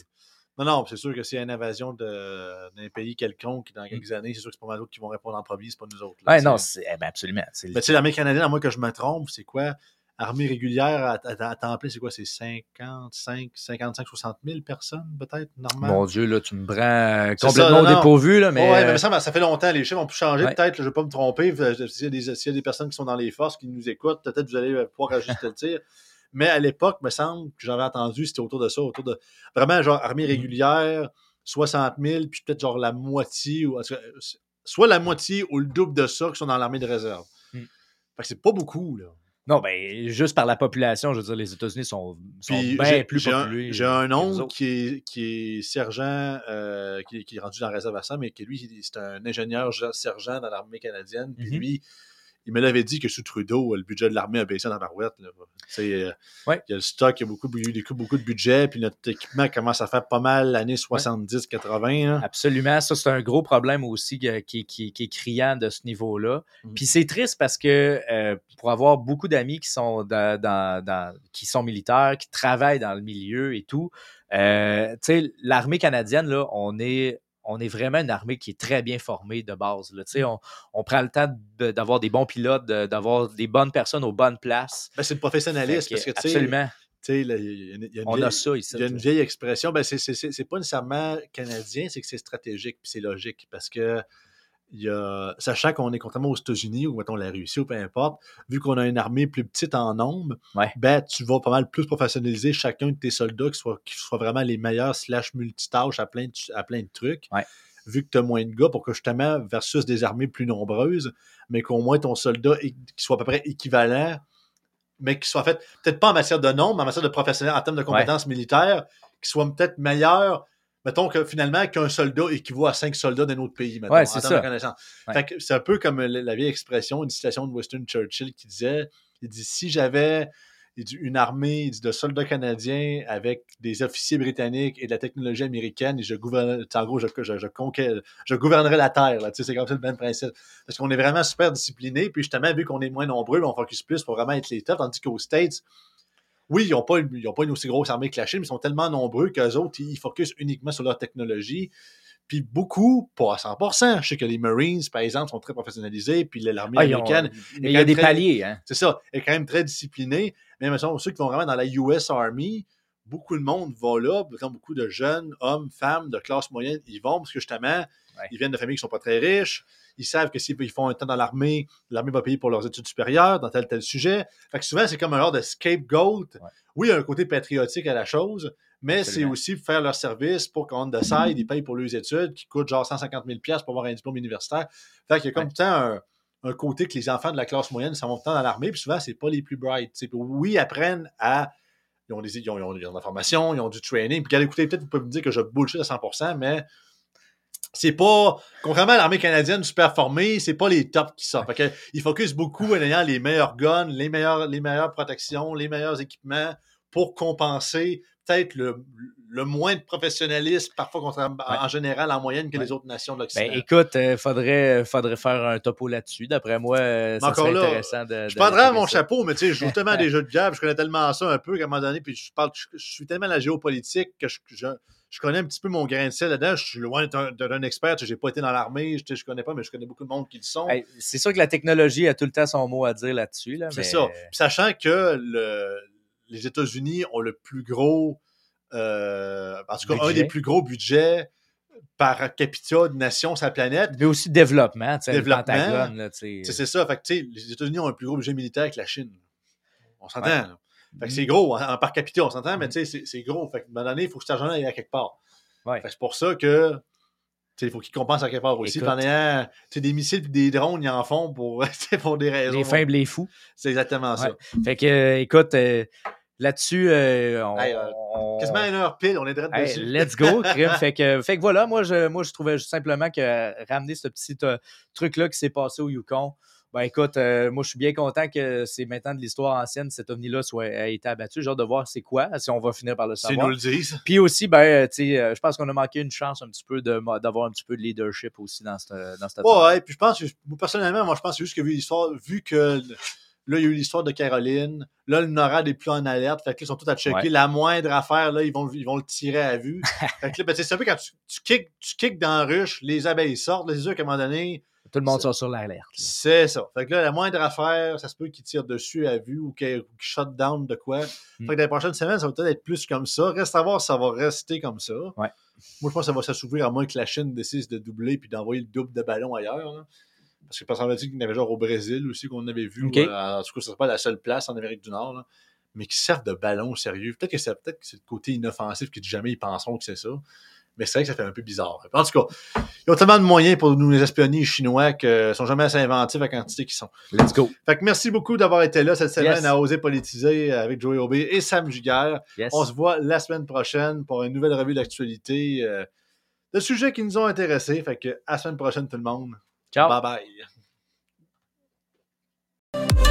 Non, non, c'est sûr que s'il y a une invasion d'un pays quelconque dans quelques années, c'est sûr que c'est pas mal d'autres qui vont répondre en premier, c'est pas nous autres. là, Ouais, tu sais. non, eh ben, absolument. Mais tu sais, l'armée canadienne, à moins que je me trompe, c'est quoi? Armée régulière à, à- à temps plein, c'est quoi? C'est 55, 55, 60 000 personnes, peut-être, normalement? Mon Dieu, là, tu me prends euh, complètement ça, dépourvu, là, mais. Ouais, mais ça, ça fait longtemps, les chiffres ont pu changer, Ouais. peut-être, je ne vais pas me tromper. euh, S'il y, a des- s'il y a des personnes qui sont dans les forces, qui nous écoutent, peut-être vous allez euh, pouvoir ajuster [LAUGHS] le tir. Mais à l'époque, me semble que j'avais entendu, c'était autour de ça, autour de vraiment genre armée Mhm. régulière, 60 000, puis peut-être genre la moitié, ou, soit la moitié ou le double de ça qui sont dans l'armée de réserve. Mm. Fait que c'est pas beaucoup, là. Non, ben, juste par la population, je veux dire, les États-Unis sont, bien plus un- populés. J'ai un nous oncle qui est, qui est sergent, euh, qui, qui est rendu dans la réserve à ça, mais qui lui, c'est un ingénieur ge- sergent dans l'armée canadienne. Puis Mhm. lui, il me l'avait dit que sous Trudeau, le budget de l'armée a baissé dans la sais, euh, Ouais. Il y a le stock, il y a beaucoup, il y a eu beaucoup de budget, puis notre équipement commence à faire pas mal l'année 70-80. là. Absolument. Ça, c'est un gros problème aussi qui, qui- qui est criant de ce niveau-là. Mm. Puis c'est triste parce que euh, pour avoir beaucoup d'amis qui sont dans, dans- dans- qui sont militaires, qui travaillent dans le milieu et tout, euh, tu sais, l'armée canadienne, là, on est. On est vraiment une armée qui est très bien formée de base. Là. Sais, On, on prend le temps de- d'avoir des bons pilotes, de- d'avoir des bonnes personnes aux bonnes places. Ben, c'est le professionnalisme, parce que absolument. tu sais, là, il y a une- il y a une On vieille- a ça ici. Il y a une vieille expression, ben c'est pas nécessairement canadien, c'est que c'est stratégique, puis c'est logique, parce que il y a, sachant qu'on est contrairement aux États-Unis ou mettons la Russie ou peu importe, vu qu'on a une armée plus petite en nombre, Ouais. ben tu vas pas mal plus professionnaliser chacun de tes soldats qui soient, qui soient vraiment les meilleurs slash multitâches à plein de, à plein de trucs. Ouais. Vu que tu as moins de gars pour que justement, versus des armées plus nombreuses, mais qu'au moins ton soldat qui soit à peu près équivalent, mais qui soit fait, peut-être pas en matière de nombre, mais en matière de professionnel, en termes de compétences militaires, qui soit peut-être meilleur, mettons que finalement, qu'un soldat équivaut à cinq soldats d'un autre pays, mettons, Ouais, c'est ça. Ouais. C'est un peu comme la, vieille expression, une citation de Winston Churchill qui disait, il dit, si j'avais une armée il dit, de soldats canadiens avec des officiers britanniques et de la technologie américaine, et je gouverne, en gros, je, je, je, conquer- je gouvernerai la Terre. là. Tu sais, C'est comme ça le même principe. Parce qu'on est vraiment super discipliné, puis justement, vu qu'on est moins nombreux, on focus plus pour vraiment être les top, tandis qu'aux States, oui, ils n'ont pas, ils ont pas une aussi grosse armée que la Chine, mais ils sont tellement nombreux qu'eux autres, ils focusent uniquement sur leur technologie. Puis beaucoup, pas à 100%. Je sais que les Marines, par exemple, sont très professionnalisés, puis l'armée Ah, ont- américaine, mais il y a des très- paliers. Hein? c'est ça, est quand même très discipliné. Mais ceux qui vont vraiment dans la US Army, beaucoup de monde va là, comme beaucoup de jeunes, hommes, femmes, de classe moyenne, ils vont parce que justement, Ouais. ils viennent de familles qui sont pas très riches. Ils savent que s'ils font un temps dans l'armée, l'armée va payer pour leurs études supérieures dans tel tel sujet. Fait que souvent, c'est comme un genre de scapegoat. Ouais. Oui, il y a un côté patriotique à la chose, mais c'est aussi faire leur service pour qu'on the side, ils payent pour leurs études, qui coûtent genre 150 000 pour avoir un diplôme universitaire. Fait qu'il y a comme Ouais. tout le temps un, un côté que les enfants de la classe moyenne s'en vont temps dans l'armée, puis souvent, c'est pas les plus bright. oui, ils apprennent à. Ils ont, des, ils, ont, ils ont- ils ont de la formation, ils ont du training. Puis, écoutez, peut-être vous pouvez me dire que je bullshit à 100%, mais c'est pas. Contrairement à l'armée canadienne super formée, c'est pas les tops qui sortent. Fait que, ils focusent beaucoup en ayant les meilleurs guns, les, meilleurs, les meilleures protections, les meilleurs équipements pour compenser peut-être le, le moins de professionnalisme, parfois contrairement- en- Ouais. en général, en moyenne, que Ouais. les autres nations de l'Occident. Ben, écoute, il faudrait, faudrait faire un topo là-dessus. D'après moi, euh, ça Encore serait là, intéressant de. Je de- prendrais mon ça. chapeau, mais tu sais, je joue tellement à des [LAUGHS] jeux de puis je connais tellement ça un peu qu'à un moment donné, puis je parle, je, je suis tellement à la géopolitique que je, je, je connais un petit peu mon grain de sel là-dedans. Je suis loin d'être un, d'être un expert, sais, j'ai pas été dans l'armée, je, je connais pas, mais je connais beaucoup de monde qui le sont. Hey, c'est sûr que la technologie a tout le temps son mot à dire là-dessus. Là, C'est ça. Puis sachant que le- les États-Unis ont le plus gros, euh, en tout cas, un des plus gros budgets par capita de nation sur la planète. Mais aussi développement, Développement. C'est ça. Fait que, les États-Unis ont un plus gros budget militaire que la Chine. On s'entend. Ouais. Là. Fait que c'est gros, hein, en par capita, on s'entend, mais tu sais, c'est- gros. Fait que, à un moment donné, il faut que cet argent-là aille à quelque part. Ouais. Fait que c'est pour ça que, il faut qu'ils compensent à quelque part aussi. Écoute. Sais, des missiles et des drones, ils en font [LAUGHS] pour, des raisons. Les faibles, les fous. C'est exactement ça. Fait que, euh, écoute, euh, là-dessus, euh, on, Hey, on- Quasiment une heure pile, on est direct Hey, dessus. let's go, [LAUGHS] crime. fait, que, fait que voilà, moi je, moi, je trouvais simplement que ramener ce petit truc-là qui s'est passé au Yukon, ben écoute, euh, moi je suis bien content que c'est maintenant de l'histoire ancienne, cet ovni-là soit a été abattu. J'ai hâte de voir c'est quoi, si on va finir par le Si savoir. nous le disent. Puis aussi, ben, euh, tu sais, euh, je pense qu'on a manqué une chance un petit peu d'avoir un petit peu de leadership aussi dans cette, dans cette Ouais, ouais, puis je pense, que- moi, personnellement, moi, je pense juste que vu l'histoire, vu que là, il y a eu l'histoire de Caroline, là, le NORAD est plus en alerte, fait que là, ils sont tous à checker. Ouais. La moindre affaire, là, ils vont, ils vont le tirer à vue. [LAUGHS] fait que là, ben, c'est un peu quand tu, tu kicks, tu kicks dans la ruche, les abeilles sortent, là, c'est sûr qu'à un moment donné, Tout le monde sort sur l'alerte. c'est ça. Fait que là, la moindre affaire, ça se peut qu'ils tirent dessus à vue ou qu'ils shut down de quoi. Mm. Fait que dans les prochaines semaines, ça va peut-être être plus comme ça. Reste à voir si ça va rester comme ça. Ouais. Moi, je pense que ça va s'assouvir à moins que la Chine décide de doubler puis d'envoyer le double de ballons ailleurs. là. Parce que parce qu'on a dit qu'il y en avait genre au Brésil aussi qu'on avait vu. Euh, en tout cas, ce n'est pas la seule place en Amérique du Nord. là, mais qui servent de ballons sérieux. Peut-être que c'est peut-être que c'est le côté inoffensif que jamais ils penseront que c'est ça mais c'est vrai que ça fait un peu bizarre. En tout cas, ils ont tellement de moyens pour nous espionner les Chinois qu'ils sont jamais assez inventifs à quantité qu'ils sont. Let's go. Fait que merci beaucoup d'avoir été là cette semaine à Oser Politiser avec Joey Aubé et Sam Giguère. On se voit la semaine prochaine pour une nouvelle revue d'actualité euh, de sujets qui nous ont intéressés. Fait que à la semaine prochaine tout le monde. Ciao. Bye bye.